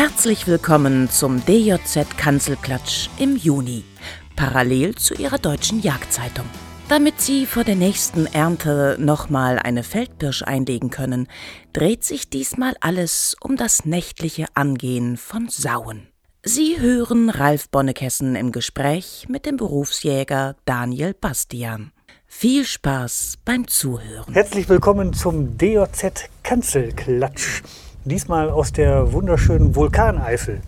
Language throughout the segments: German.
Herzlich willkommen zum DJZ Kanzelklatsch im Juni, parallel zu Ihrer deutschen Jagdzeitung. Damit Sie vor der nächsten Ernte nochmal eine Feldbirsch einlegen können, dreht sich diesmal alles um das nächtliche Angehen von Sauen. Sie hören Ralf Bonnekessen im Gespräch mit dem Berufsjäger Daniel Bastian. Viel Spaß beim Zuhören. Herzlich willkommen zum DJZ Kanzelklatsch. Diesmal aus der wunderschönen Vulkaneifel.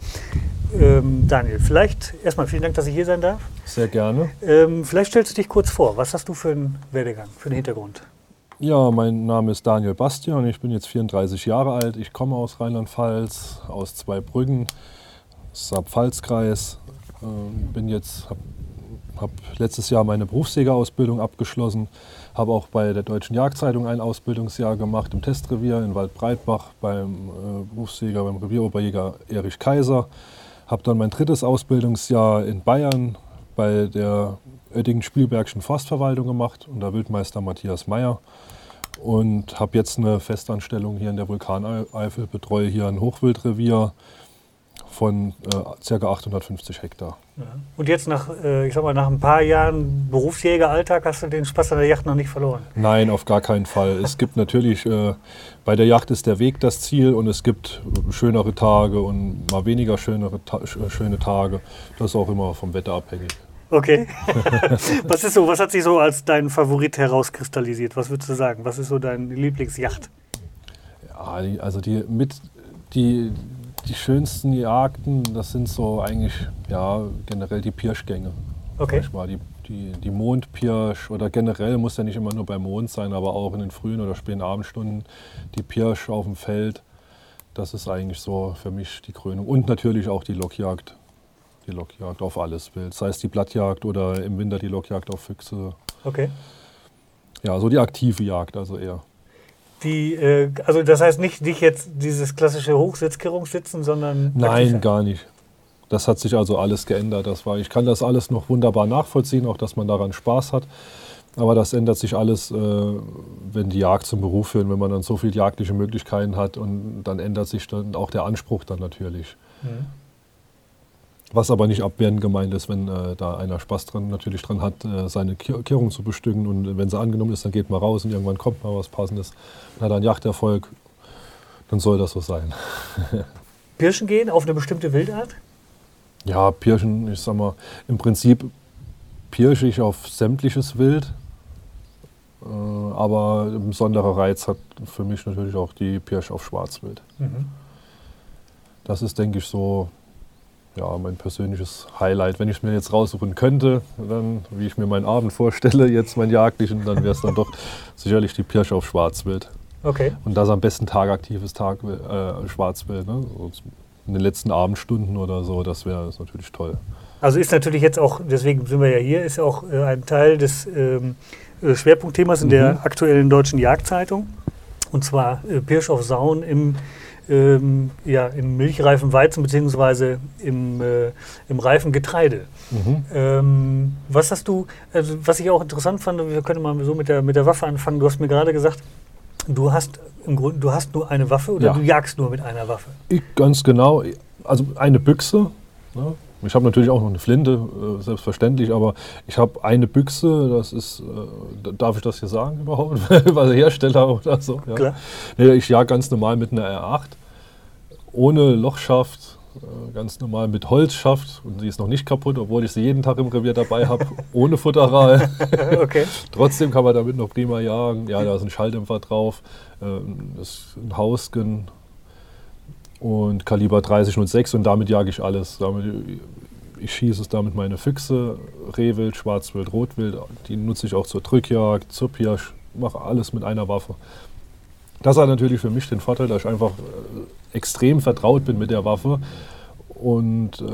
Ähm, Daniel, vielleicht erstmal vielen Dank, dass ich hier sein darf. Sehr gerne. Ähm, vielleicht stellst du dich kurz vor. Was hast du für einen Werdegang, für einen Hintergrund? Ja, mein Name ist Daniel Bastian. Ich bin jetzt 34 Jahre alt. Ich komme aus Rheinland-Pfalz, aus Zweibrücken, Saar-Pfalz-Kreis. Ähm, bin jetzt, habe hab letztes Jahr meine Berufsjägerausbildung abgeschlossen habe auch bei der Deutschen Jagdzeitung ein Ausbildungsjahr gemacht im Testrevier in Waldbreitbach beim äh, Berufsjäger, beim Revieroberjäger Erich Kaiser. Habe dann mein drittes Ausbildungsjahr in Bayern bei der Oettingen-Spielbergschen Forstverwaltung gemacht unter Wildmeister Matthias Meyer. Und habe jetzt eine Festanstellung hier in der Vulkaneifel, betreue hier ein Hochwildrevier von äh, ca. 850 Hektar. Und jetzt nach, äh, ich sag mal, nach ein paar Jahren Berufsjägeralltag hast du den Spaß an der Yacht noch nicht verloren? Nein, auf gar keinen Fall. es gibt natürlich, äh, bei der Yacht ist der Weg das Ziel und es gibt schönere Tage und mal weniger schönere ta schöne Tage. Das ist auch immer vom Wetter abhängig. Okay. was ist so, was hat sich so als dein Favorit herauskristallisiert? Was würdest du sagen? Was ist so deine Lieblingsjacht? Ja, also die mit die die schönsten Jagden, das sind so eigentlich ja, generell die Pirschgänge. Okay. Mal, die, die, die Mondpirsch oder generell muss ja nicht immer nur beim Mond sein, aber auch in den frühen oder späten Abendstunden die Pirsch auf dem Feld. Das ist eigentlich so für mich die Krönung. Und natürlich auch die Lockjagd. Die Lockjagd auf alles Wild. Sei es die Blattjagd oder im Winter die Lockjagd auf Füchse. Okay. Ja, so die aktive Jagd also eher. Die, äh, also das heißt nicht, nicht jetzt dieses klassische Hochsitzkehrungssitzen, sondern. Nein, gar nicht. Das hat sich also alles geändert. Das war, ich kann das alles noch wunderbar nachvollziehen, auch dass man daran Spaß hat. Aber das ändert sich alles, äh, wenn die Jagd zum Beruf führt, wenn man dann so viele jagdliche Möglichkeiten hat und dann ändert sich dann auch der Anspruch dann natürlich. Mhm. Was aber nicht abwehrend gemeint ist, wenn äh, da einer Spaß dran natürlich dran hat, äh, seine Kehrung zu bestücken. Und wenn sie angenommen ist, dann geht man raus und irgendwann kommt mal was Passendes und hat einen Jachterfolg, dann soll das so sein. Pirschen gehen auf eine bestimmte Wildart? Ja, Pirschen, ich sag mal, im Prinzip pirsche ich auf sämtliches Wild. Äh, aber ein besonderer Reiz hat für mich natürlich auch die Pirsch auf Schwarzwild. Mhm. Das ist, denke ich, so ja, mein persönliches Highlight. Wenn ich es mir jetzt raussuchen könnte, dann, wie ich mir meinen Abend vorstelle, jetzt mein jagdlichen, dann wäre es dann doch sicherlich die Pirsch auf Schwarzwild. Okay. Und das am besten tagaktives Tag, äh, Schwarzwild. Ne? So in den letzten Abendstunden oder so, das wäre natürlich toll. Also ist natürlich jetzt auch, deswegen sind wir ja hier, ist auch äh, ein Teil des ähm, äh, Schwerpunktthemas in mhm. der aktuellen deutschen Jagdzeitung. Und zwar äh, Pirsch auf Sauen im ähm, ja, im milchreifen Weizen bzw. Im, äh, im reifen Getreide. Mhm. Ähm, was hast du, also was ich auch interessant fand, wir können mal so mit der, mit der Waffe anfangen. Du hast mir gerade gesagt, du hast im Grunde, du hast nur eine Waffe oder ja. du jagst nur mit einer Waffe? Ich, ganz genau. Also eine Büchse. Ne? Ich habe natürlich auch noch eine Flinte, äh, selbstverständlich, aber ich habe eine Büchse, das ist, äh, darf ich das hier sagen überhaupt? Weil Hersteller oder so. Ja. Klar. Nee, ich jage ganz normal mit einer R8 ohne Lochschaft, äh, ganz normal mit Holzschaft und sie ist noch nicht kaputt, obwohl ich sie jeden Tag im Revier dabei habe, ohne Futteral. okay. Trotzdem kann man damit noch prima jagen. Ja, da ist ein Schalldämpfer drauf, ähm, ist ein Hausgen und Kaliber 3006 und damit jage ich alles. Damit, ich schieße es damit meine Füchse, Rehwild, Schwarzwild, Rotwild. Die nutze ich auch zur Drückjagd, zur Pirsch, mache alles mit einer Waffe. Das hat natürlich für mich den Vorteil, dass ich einfach äh, extrem vertraut bin mit der Waffe und äh,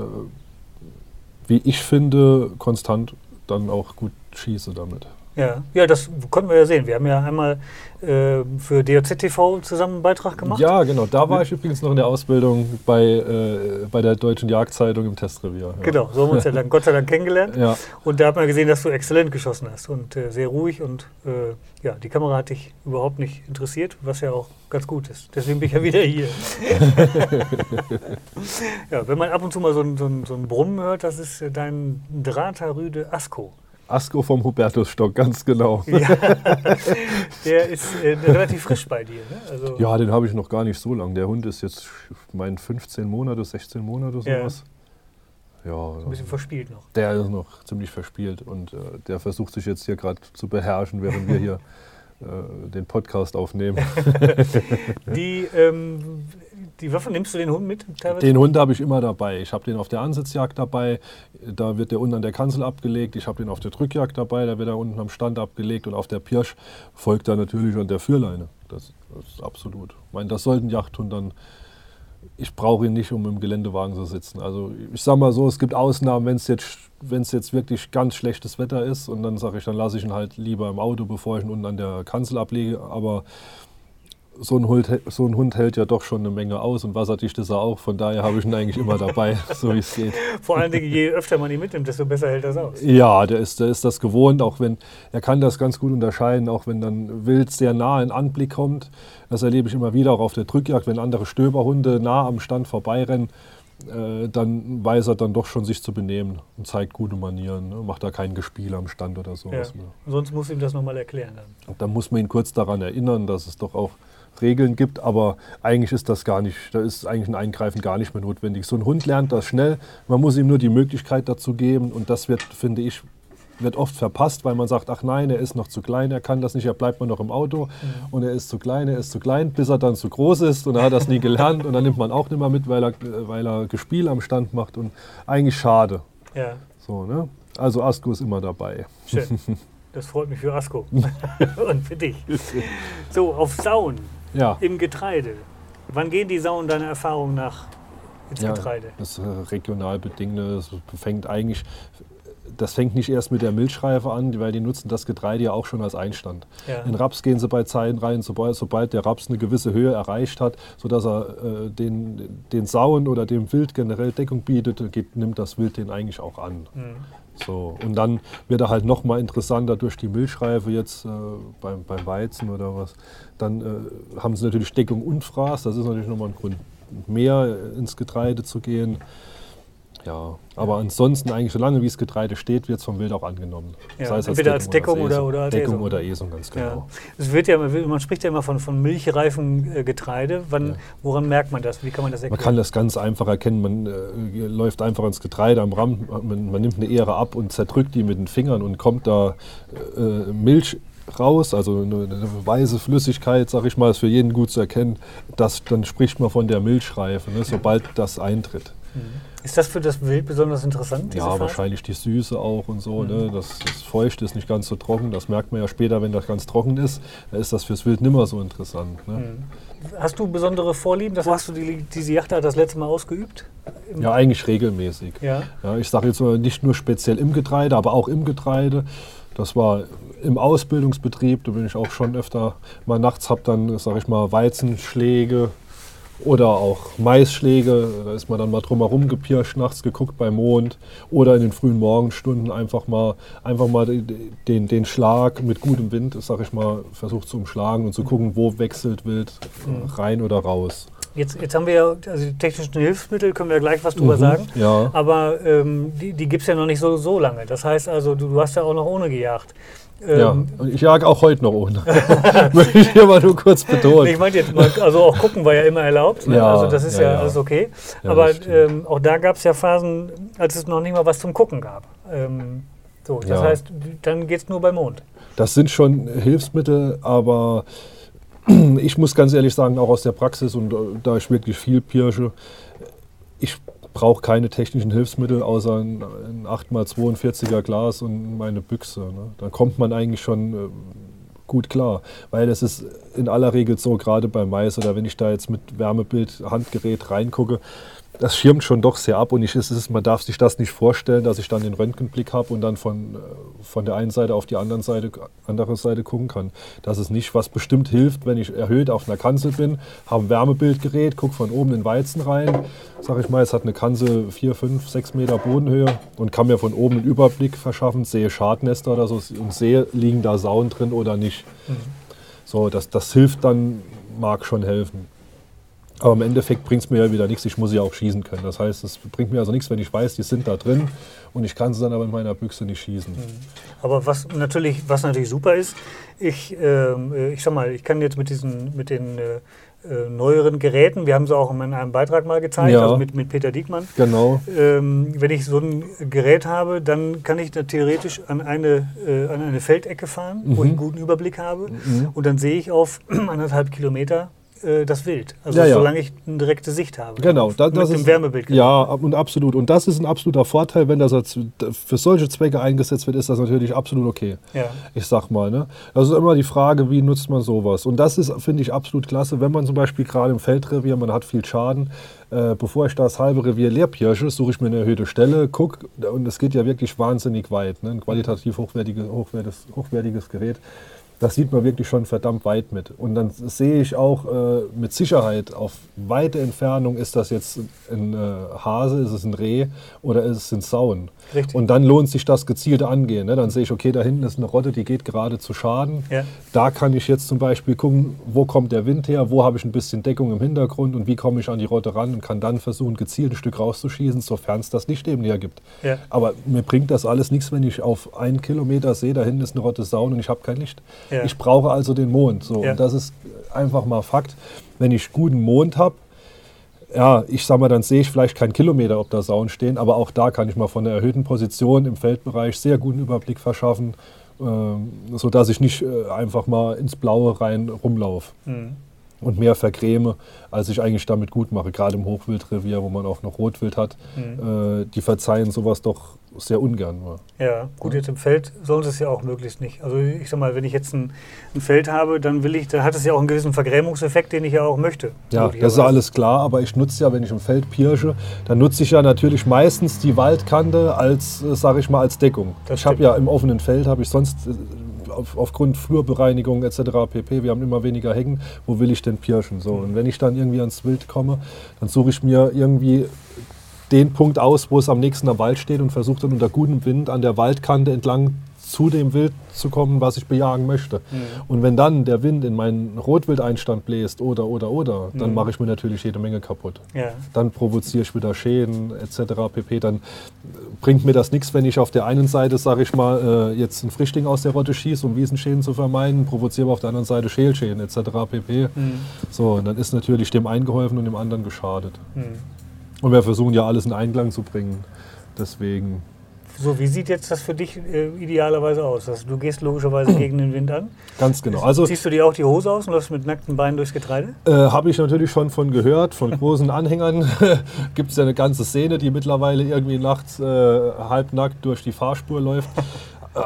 wie ich finde, konstant dann auch gut schieße damit. Ja, ja, das konnten wir ja sehen. Wir haben ja einmal äh, für DOZ TV zusammen einen Beitrag gemacht. Ja, genau. Da war ich übrigens noch in der Ausbildung bei, äh, bei der Deutschen Jagdzeitung im Testrevier. Ja. Genau, so haben wir uns ja dann Gott sei Dank kennengelernt. Ja. Und da hat man gesehen, dass du exzellent geschossen hast und äh, sehr ruhig und äh, ja, die Kamera hat dich überhaupt nicht interessiert, was ja auch ganz gut ist. Deswegen bin ich ja wieder hier. ja, wenn man ab und zu mal so ein, so ein, so ein Brummen hört, das ist äh, dein Drahtterrüde Asko. Asko vom Hubertusstock, ganz genau. Ja, der ist äh, relativ frisch bei dir. Ne? Also ja, den habe ich noch gar nicht so lange. Der Hund ist jetzt, mein 15 Monate, 16 Monate sowas. Ja, so ein bisschen verspielt noch. Der ist noch ziemlich verspielt und äh, der versucht sich jetzt hier gerade zu beherrschen, während wir hier den Podcast aufnehmen. die, ähm, die Waffe, nimmst du den Hund mit? Teilweise? Den Hund habe ich immer dabei. Ich habe den auf der Ansitzjagd dabei, da wird der unten an der Kanzel abgelegt. Ich habe den auf der Drückjagd dabei, da wird er unten am Stand abgelegt. Und auf der Pirsch folgt er natürlich an der Führleine. Das, das ist absolut. Ich meine, das sollte ein Jagdhund dann ich brauche ihn nicht, um im Geländewagen zu sitzen. Also ich sage mal so, es gibt Ausnahmen, wenn es jetzt, jetzt wirklich ganz schlechtes Wetter ist und dann sage ich, dann lasse ich ihn halt lieber im Auto, bevor ich ihn unten an der Kanzel ablege. Aber so ein, Hund, so ein Hund hält ja doch schon eine Menge aus und wasserdicht ist er auch. Von daher habe ich ihn eigentlich immer dabei, so wie es geht. Vor allen Dingen, je öfter man ihn mitnimmt, desto besser hält das aus. Ja, der ist, der ist das gewohnt, auch wenn, er kann das ganz gut unterscheiden, auch wenn dann Wild sehr nah in Anblick kommt. Das erlebe ich immer wieder, auch auf der Drückjagd, wenn andere Stöberhunde nah am Stand vorbeirennen. Äh, dann weiß er dann doch schon sich zu benehmen und zeigt gute Manieren. Ne? Macht da kein Gespiel am Stand oder so. Ja. Sonst muss ihm das nochmal erklären. Dann. dann muss man ihn kurz daran erinnern, dass es doch auch Regeln gibt, aber eigentlich ist das gar nicht, da ist eigentlich ein Eingreifen gar nicht mehr notwendig. So ein Hund lernt das schnell, man muss ihm nur die Möglichkeit dazu geben und das wird, finde ich, wird oft verpasst, weil man sagt, ach nein, er ist noch zu klein, er kann das nicht, er bleibt man noch im Auto mhm. und er ist zu klein, er ist zu klein, bis er dann zu groß ist und er hat das nie gelernt und dann nimmt man auch nicht mehr mit, weil er, weil er Gespiel am Stand macht und eigentlich schade. Ja. So, ne? Also Asko ist immer dabei. Schön. Das freut mich für Asko und für dich. So, auf Sauen ja. im Getreide. Wann gehen die Sauen deiner Erfahrung nach ins ja, Getreide? Das ist regional bedingt. Das fängt eigentlich das fängt nicht erst mit der Milchreife an, weil die nutzen das Getreide ja auch schon als Einstand. Ja. In Raps gehen sie bei Zeiten rein, sobald, sobald, der Raps eine gewisse Höhe erreicht hat, sodass er äh, den, den Sauen oder dem Wild generell Deckung bietet, geht, nimmt das Wild den eigentlich auch an. Mhm. So, und dann wird er halt noch mal interessanter durch die Milchreife jetzt äh, beim, beim Weizen oder was. Dann äh, haben sie natürlich Deckung und Fraß. Das ist natürlich nochmal ein Grund mehr ins Getreide zu gehen. Ja, aber ansonsten eigentlich, solange wie es Getreide steht, wird es vom Wild auch angenommen. Ja, das heißt entweder als Deckung, oder, oder, als Deckung oder Esung, ganz genau. Ja. Es wird ja, man spricht ja immer von, von milchreifen äh, Getreide. Wann, ja. Woran merkt man das? Wie kann man das erkennen? Man kann das ganz einfach erkennen. Man äh, läuft einfach ins Getreide am Ramm, man, man, nimmt eine Ehre ab und zerdrückt die mit den Fingern und kommt da äh, Milch raus, also eine, eine, weiße Flüssigkeit, sag ich mal, ist für jeden gut zu erkennen. Das, dann spricht man von der Milchreife, ne, sobald das eintritt. Mhm. Ist das für das Wild besonders interessant? Ja, Phase? wahrscheinlich die Süße auch und so. Mhm. Ne? Das, das Feucht ist nicht ganz so trocken. Das merkt man ja später, wenn das ganz trocken ist. Da ist das fürs Wild nimmer so interessant. Ne? Mhm. Hast du besondere Vorlieben? Das hast du die, diese Yacht das letzte Mal ausgeübt? Ja, eigentlich regelmäßig. Ja. Ja, ich sage jetzt nicht nur speziell im Getreide, aber auch im Getreide. Das war im Ausbildungsbetrieb, da bin ich auch schon öfter mal nachts, habe dann, sage ich mal, Weizenschläge oder auch Maisschläge, da ist man dann mal drumherum gepirscht, nachts geguckt bei Mond. Oder in den frühen Morgenstunden einfach mal, einfach mal den, den Schlag mit gutem Wind, sag ich mal, versucht zu umschlagen und zu gucken, wo wechselt Wild mhm. rein oder raus. Jetzt, jetzt haben wir ja, also die technischen Hilfsmittel, können wir gleich was drüber mhm, sagen. Ja. Aber ähm, die, die gibt es ja noch nicht so, so lange. Das heißt also, du, du hast ja auch noch ohne gejagt. Ja, ähm, ich jage auch heute noch ohne. Möchte ich hier mal nur kurz betonen. Ich meinte jetzt mal, also auch gucken war ja immer erlaubt. Ne? Ja, also das ist ja, ja alles okay. Aber ähm, auch da gab es ja Phasen, als es noch nicht mal was zum Gucken gab. Ähm, so, das heißt, dann geht es nur beim Mond. Das sind schon Hilfsmittel, aber ich muss ganz ehrlich sagen, auch aus der Praxis und äh, da ich wirklich viel pirsche, ich brauche keine technischen Hilfsmittel außer ein, ein 8x42er Glas und meine Büchse. Ne? Dann kommt man eigentlich schon äh, gut klar. Weil es ist in aller Regel so, gerade beim Mais oder wenn ich da jetzt mit Wärmebild, Handgerät reingucke, das schirmt schon doch sehr ab und ich, ist, man darf sich das nicht vorstellen, dass ich dann den Röntgenblick habe und dann von, äh, von der einen Seite auf die andere Seite, andere Seite gucken kann. Das ist nicht, was bestimmt hilft, wenn ich erhöht auf einer Kanzel bin, habe ein Wärmebildgerät, gucke von oben in den Weizen rein, sage ich mal, es hat eine Kanzel 4, 5, 6 Meter Bodenhöhe und kann mir von oben einen Überblick verschaffen, sehe Schadnester oder so und sehe, liegen da Sauen drin oder nicht. Mhm. So, das, das hilft dann, mag schon helfen. Aber im Endeffekt bringt es mir ja wieder nichts, ich muss ja auch schießen können. Das heißt, es bringt mir also nichts, wenn ich weiß, die sind da drin und ich kann sie dann aber in meiner Büchse nicht schießen. Mhm. Aber was natürlich, was natürlich super ist, ich, ähm, äh, ich sag mal, ich kann jetzt mit diesen, mit den äh, äh, neueren Geräten, wir haben sie auch in einem Beitrag mal gezeigt, ja. also mit, mit Peter Diekmann. Genau. Ähm, wenn ich so ein Gerät habe, dann kann ich da theoretisch an eine, äh, an eine Feldecke fahren, mhm. wo ich einen guten Überblick habe. Mhm. Und dann sehe ich auf anderthalb Kilometer äh, das Wild. Also ja, ja. solange ich eine direkte Sicht habe. Genau, das, das mit dem Wärmebild. Ja, und absolut. Und das ist ein absoluter Vorteil, wenn das für solche Zwecke eingesetzt wird, ist das natürlich absolut okay. Ja. Ich sag mal. Ne? Das ist immer die Frage, wie nutzt man sowas? Und das ist, finde ich, absolut klasse, wenn man zum Beispiel gerade im Feldrevier, man hat viel Schaden, äh, bevor ich das halbe Revier leer pirsche, suche ich mir eine erhöhte Stelle, gucke, und es geht ja wirklich wahnsinnig weit. Ne? Ein qualitativ hochwertige, hochwertiges, hochwertiges Gerät das sieht man wirklich schon verdammt weit mit. Und dann sehe ich auch äh, mit Sicherheit auf weite Entfernung, ist das jetzt ein äh, Hase, ist es ein Reh oder ist es ein Sauen. Richtig. Und dann lohnt sich das gezielte Angehen. Ne? Dann sehe ich, okay, da hinten ist eine Rotte, die geht gerade zu Schaden. Ja. Da kann ich jetzt zum Beispiel gucken, wo kommt der Wind her, wo habe ich ein bisschen Deckung im Hintergrund und wie komme ich an die Rotte ran und kann dann versuchen, gezielt ein Stück rauszuschießen, sofern es das Licht eben hergibt. Ja. Aber mir bringt das alles nichts, wenn ich auf einen Kilometer sehe, da hinten ist eine Rotte Sauen und ich habe kein Licht. Ja. Ich brauche also den Mond. So. Ja. Und das ist einfach mal Fakt. Wenn ich guten Mond habe, ja, ich sag mal, dann sehe ich vielleicht keinen Kilometer, ob da Sauen stehen, aber auch da kann ich mal von der erhöhten Position im Feldbereich sehr guten Überblick verschaffen, äh, sodass ich nicht äh, einfach mal ins Blaue rein rumlaufe. Mhm. Und mehr vergräme, als ich eigentlich damit gut mache. Gerade im Hochwildrevier, wo man auch noch Rotwild hat, mhm. äh, die verzeihen sowas doch sehr ungern. Ja, gut, jetzt im Feld sollen sie es ja auch möglichst nicht. Also ich sag mal, wenn ich jetzt ein, ein, Feld habe, dann will ich, dann hat es ja auch einen gewissen Vergrämungseffekt, den ich ja auch möchte. Ja, das ist alles klar, aber ich nutze ja, wenn ich im Feld pirsche, dann nutze ich ja natürlich meistens die Waldkante als, äh, sage ich mal, als Deckung. Das ich habe ja im offenen Feld, habe ich sonst äh, auf, aufgrund Flurbereinigung etc. pp. Wir haben immer weniger Hecken. Wo will ich denn pirschen? So, und wenn ich dann irgendwie ans Wild komme, dann suche ich mir irgendwie den Punkt aus, wo es am nächsten am Wald steht und versucht dann unter gutem Wind an der Waldkante entlang zu dem Wild zu kommen, was ich bejagen möchte. Mhm. Und wenn dann der Wind in meinen Rotwildeinstand bläst oder, oder, oder, dann mhm. mache ich mir natürlich jede Menge kaputt. Ja. Dann provoziere ich wieder Schäden etc. pp. Dann bringt mir das nichts, wenn ich auf der einen Seite, sage ich mal, äh, jetzt ein Frischling aus der Rotte schieße, um Wiesenschäden zu vermeiden, provoziere aber auf der anderen Seite Schälschäden etc. pp. Mhm. So, und dann ist natürlich dem einen geholfen und dem anderen geschadet. Mhm. Und wir versuchen ja alles in Einklang zu bringen. Deswegen. So, wie sieht jetzt das für dich äh, idealerweise aus? Also, du gehst logischerweise gegen den Wind an. Ganz genau. Also, Ziehst du dir auch die Hose aus und läufst mit nackten Beinen durchs Getreide? Äh, Habe ich natürlich schon von gehört, von großen Anhängern. Gibt es ja eine ganze Szene, die mittlerweile irgendwie nachts äh, halbnackt durch die Fahrspur läuft. Äh,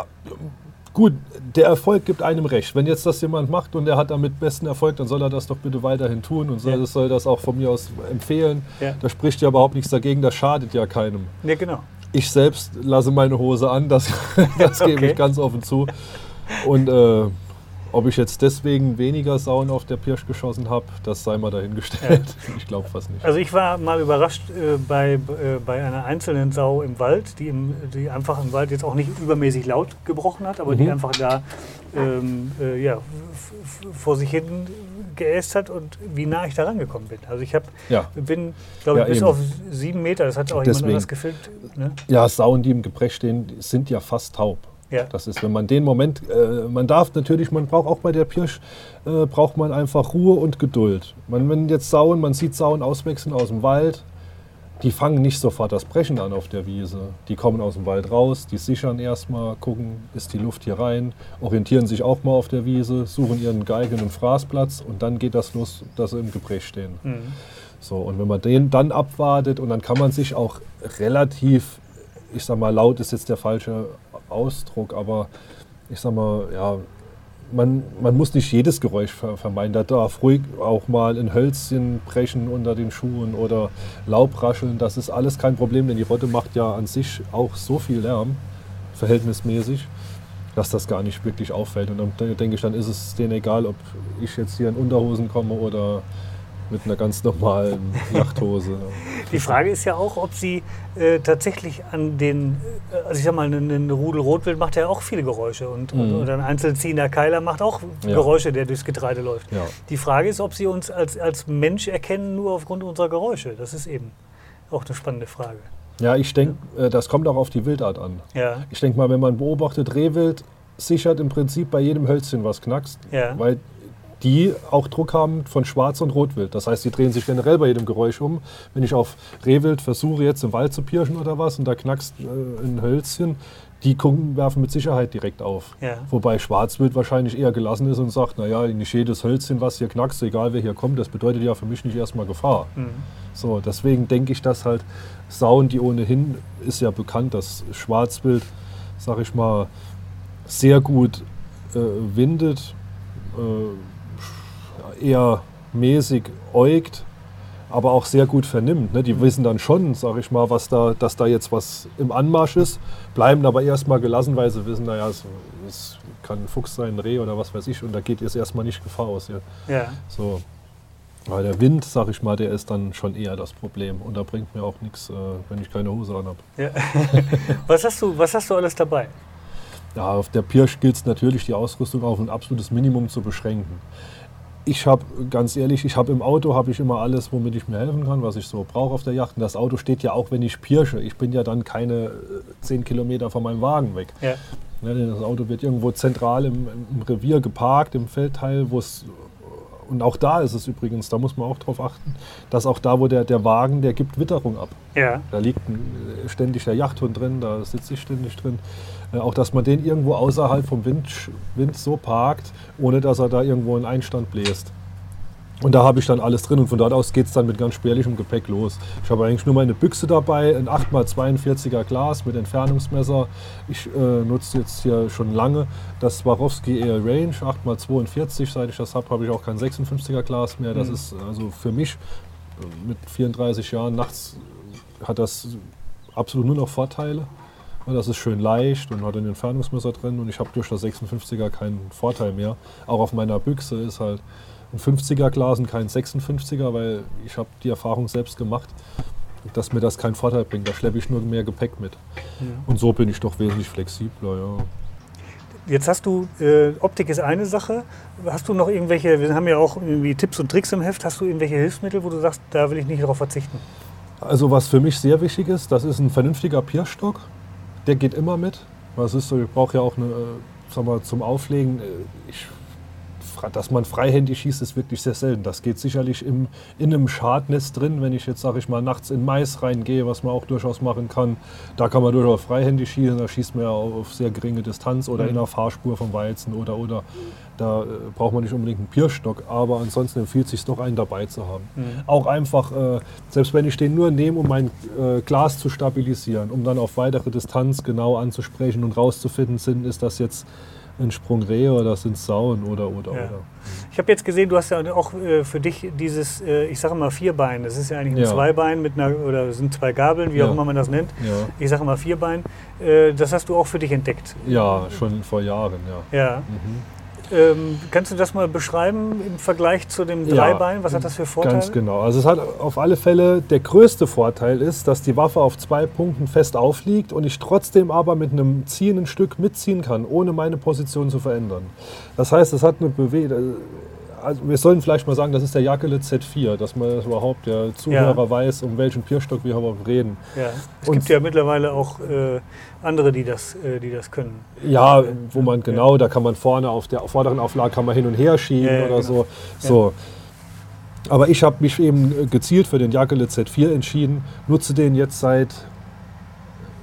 Gut, der Erfolg gibt einem recht. Wenn jetzt das jemand macht und er hat damit besten Erfolg, dann soll er das doch bitte weiterhin tun und soll, ja. soll das auch von mir aus empfehlen. Ja. Da spricht ja überhaupt nichts dagegen, das schadet ja keinem. Ja, genau. Ich selbst lasse meine Hose an, das, das gebe okay. ich ganz offen zu. Und äh, ob ich jetzt deswegen weniger Sauen auf der Pirsch geschossen habe, das sei mal dahingestellt. Ja. Ich glaube fast nicht. Also ich war mal überrascht äh, bei, äh, bei einer einzelnen Sau im Wald, die, im, die einfach im Wald jetzt auch nicht übermäßig laut gebrochen hat, aber mhm. die einfach da ähm, äh, ja, vor sich hin geäst hat und wie nah ich da rangekommen bin. Also ich hab, ja. bin, glaube ich, ja, bis eben. auf sieben Meter, das hat auch Deswegen. jemand anders gefilmt. Ne? Ja, Sauen, die im Gebrech stehen, sind ja fast taub. Ja. Das ist, wenn man den Moment, äh, man darf natürlich, man braucht auch bei der Pirsch, äh, braucht man einfach Ruhe und Geduld. Man, wenn jetzt Sauen, man sieht Sauen auswechseln aus dem Wald, die fangen nicht sofort das Brechen an auf der Wiese. Die kommen aus dem Wald raus, die sichern erstmal, gucken, ist die Luft hier rein, orientieren sich auch mal auf der Wiese, suchen ihren Geigen- und Fraßplatz und dann geht das los, dass sie im Gebrech stehen. Mhm. So, und wenn man den dann abwartet und dann kann man sich auch relativ, ich sag mal, laut ist jetzt der falsche Ausdruck, aber ich sag mal, ja, man, man muss nicht jedes Geräusch vermeiden. Da darf ruhig auch mal ein Hölzchen brechen unter den Schuhen oder Laub rascheln. Das ist alles kein Problem, denn die Rotte macht ja an sich auch so viel Lärm, verhältnismäßig, dass das gar nicht wirklich auffällt. Und dann denke ich, dann ist es denen egal, ob ich jetzt hier in Unterhosen komme oder mit einer ganz normalen Yachthose. Die Frage ist ja auch, ob sie äh, tatsächlich an den, äh, also ich sag mal, ein, Rudel Rotwild macht ja auch viele Geräusche und, mhm. und ein einzelziehender Keiler macht auch ja. Geräusche, der durchs Getreide läuft. Ja. Die Frage ist, ob sie uns als, als Mensch erkennen, nur aufgrund unserer Geräusche. Das ist eben auch eine spannende Frage. Ja, ich denke, äh, das kommt auch auf die Wildart an. Ja. Ich denke mal, wenn man beobachtet, Rehwild sichert im Prinzip bei jedem Hölzchen was knackst, ja. weil die auch Druck haben von Schwarz- und Rotwild. Das heißt, die drehen sich generell bei jedem Geräusch um. Wenn ich auf Rehwild versuche, jetzt im Wald zu pirschen oder was, und da knackst äh, ein Hölzchen, die gucken, werfen mit Sicherheit direkt auf. Ja. Wobei Schwarzwild wahrscheinlich eher gelassen ist und sagt, naja, nicht jedes Hölzchen, was hier knackst, egal wer hier kommt, das bedeutet ja für mich nicht erstmal Gefahr. Mhm. So, deswegen denke ich, dass halt Sauen, die ohnehin, ist ja bekannt, dass Schwarzwild, sag ich mal, sehr gut äh, windet, äh, eher mäßig äugt, aber auch sehr gut vernimmt. Ne? Die mhm. wissen dann schon, sag ich mal, was da, dass da jetzt was im Anmarsch ist, bleiben aber erstmal gelassen, weil sie wissen, naja, es, es kann ein Fuchs sein, ein Reh oder was weiß ich, und da geht jetzt erstmal nicht Gefahr aus. Ja. ja. So. Weil der Wind, sag ich mal, der ist dann schon eher das Problem. Und da bringt mir auch nichts, äh, wenn ich keine Hose an habe. Ja. was, hast du, was hast du alles dabei? Ja, auf der Pirsch gilt es natürlich, die Ausrüstung auf ein absolutes Minimum zu beschränken ich habe, ganz ehrlich, ich habe im Auto habe ich immer alles, womit ich mir helfen kann, was ich so brauche auf der Yacht. Und das Auto steht ja auch, wenn ich pirsche. Ich bin ja dann keine 10 äh, Kilometer von meinem Wagen weg. Ja. Ja, das Auto wird irgendwo zentral im, im Revier geparkt, im Feldteil, wo es und auch da ist es übrigens, da muss man auch drauf achten, dass auch da, wo der, der Wagen, der gibt Witterung ab. Ja. Da liegt ein, äh, ständig der Yachthund drin, da sitze ich ständig drin. Äh, auch dass man den irgendwo außerhalb vom Wind, Wind so parkt, ohne dass er da irgendwo einen Einstand bläst. Und da habe ich dann alles drin und von dort aus geht es dann mit ganz spärlichem Gepäck los. Ich habe eigentlich nur meine Büchse dabei, ein 8x42er Glas mit Entfernungsmesser. Ich äh, nutze jetzt hier schon lange das Swarovski Air Range 8x42. Seit ich das habe, habe ich auch kein 56er Glas mehr. Das mhm. ist also für mich äh, mit 34 Jahren nachts hat das absolut nur noch Vorteile. Das ist schön leicht und hat ein Entfernungsmesser drin und ich habe durch das 56er keinen Vorteil mehr. Auch auf meiner Büchse ist halt ein 50er Glas und kein 56er, weil ich habe die Erfahrung selbst gemacht, dass mir das keinen Vorteil bringt. Da schleppe ich nur mehr Gepäck mit. Ja. Und so bin ich doch wesentlich flexibler. Ja. Jetzt hast du, äh, Optik ist eine Sache. Hast du noch irgendwelche, wir haben ja auch irgendwie Tipps und Tricks im Heft, hast du irgendwelche Hilfsmittel, wo du sagst, da will ich nicht darauf verzichten? Also was für mich sehr wichtig ist, das ist ein vernünftiger Pierstock der geht immer mit. Was ist so, ich brauche ja auch eine, äh, sag mal, zum Auflegen. Äh, ich dass man freihändig schießt, ist wirklich sehr selten. Das geht sicherlich im, in einem Schadnest drin, wenn ich jetzt, sage ich mal, nachts in Mais reingehe, was man auch durchaus machen kann. Da kann man durchaus freihändig schießen, da schießt man ja auf sehr geringe Distanz oder mhm. in der Fahrspur vom Weizen oder oder. Da äh, braucht man nicht unbedingt einen Pierstock, aber ansonsten empfiehlt es sich doch einen dabei zu haben. Mhm. Auch einfach, äh, selbst wenn ich den nur nehme, um mein äh, Glas zu stabilisieren, um dann auf weitere Distanz genau anzusprechen und rauszufinden, sind, ist das jetzt ein Sprung Rehe oder sind Sauen oder oder ja. oder. Ich habe jetzt gesehen, du hast ja auch äh, für dich dieses, äh, ich sage mal Vierbein. Das ist ja eigentlich ein ja. Zweibein mit einer, oder sind zwei Gabeln, wie ja. auch immer man das nennt. Ich sage mal Vierbein. Äh, das hast du auch für dich entdeckt. Ja, schon vor Jahren, ja. Ja. Mhm. Ähm, kannst du das mal beschreiben im Vergleich zu dem Dreibein? Ja, Was hat das für Vorteile? Ganz genau. Also es hat auf alle Fälle der größte Vorteil ist, dass die Waffe auf zwei Punkten fest aufliegt und ich trotzdem aber mit einem ziehenden Stück mitziehen kann, ohne meine Position zu verändern. Das heißt, es hat eine Bewegung also wir sollen vielleicht mal sagen, das ist der Jakele Z4, dass man das überhaupt der Zuhörer ja. weiß, um welchen Pierstock wir überhaupt reden. Ja. Es Und gibt ja mittlerweile auch äh, andere, die das, äh, die das können. Ja, wo man genau, ja. da kann man vorne auf der vorderen Auflage kann man hin und her schieben ja, oder genau. so. so. Aber ich habe mich eben gezielt für den Jakele Z4 entschieden, nutze den jetzt seit,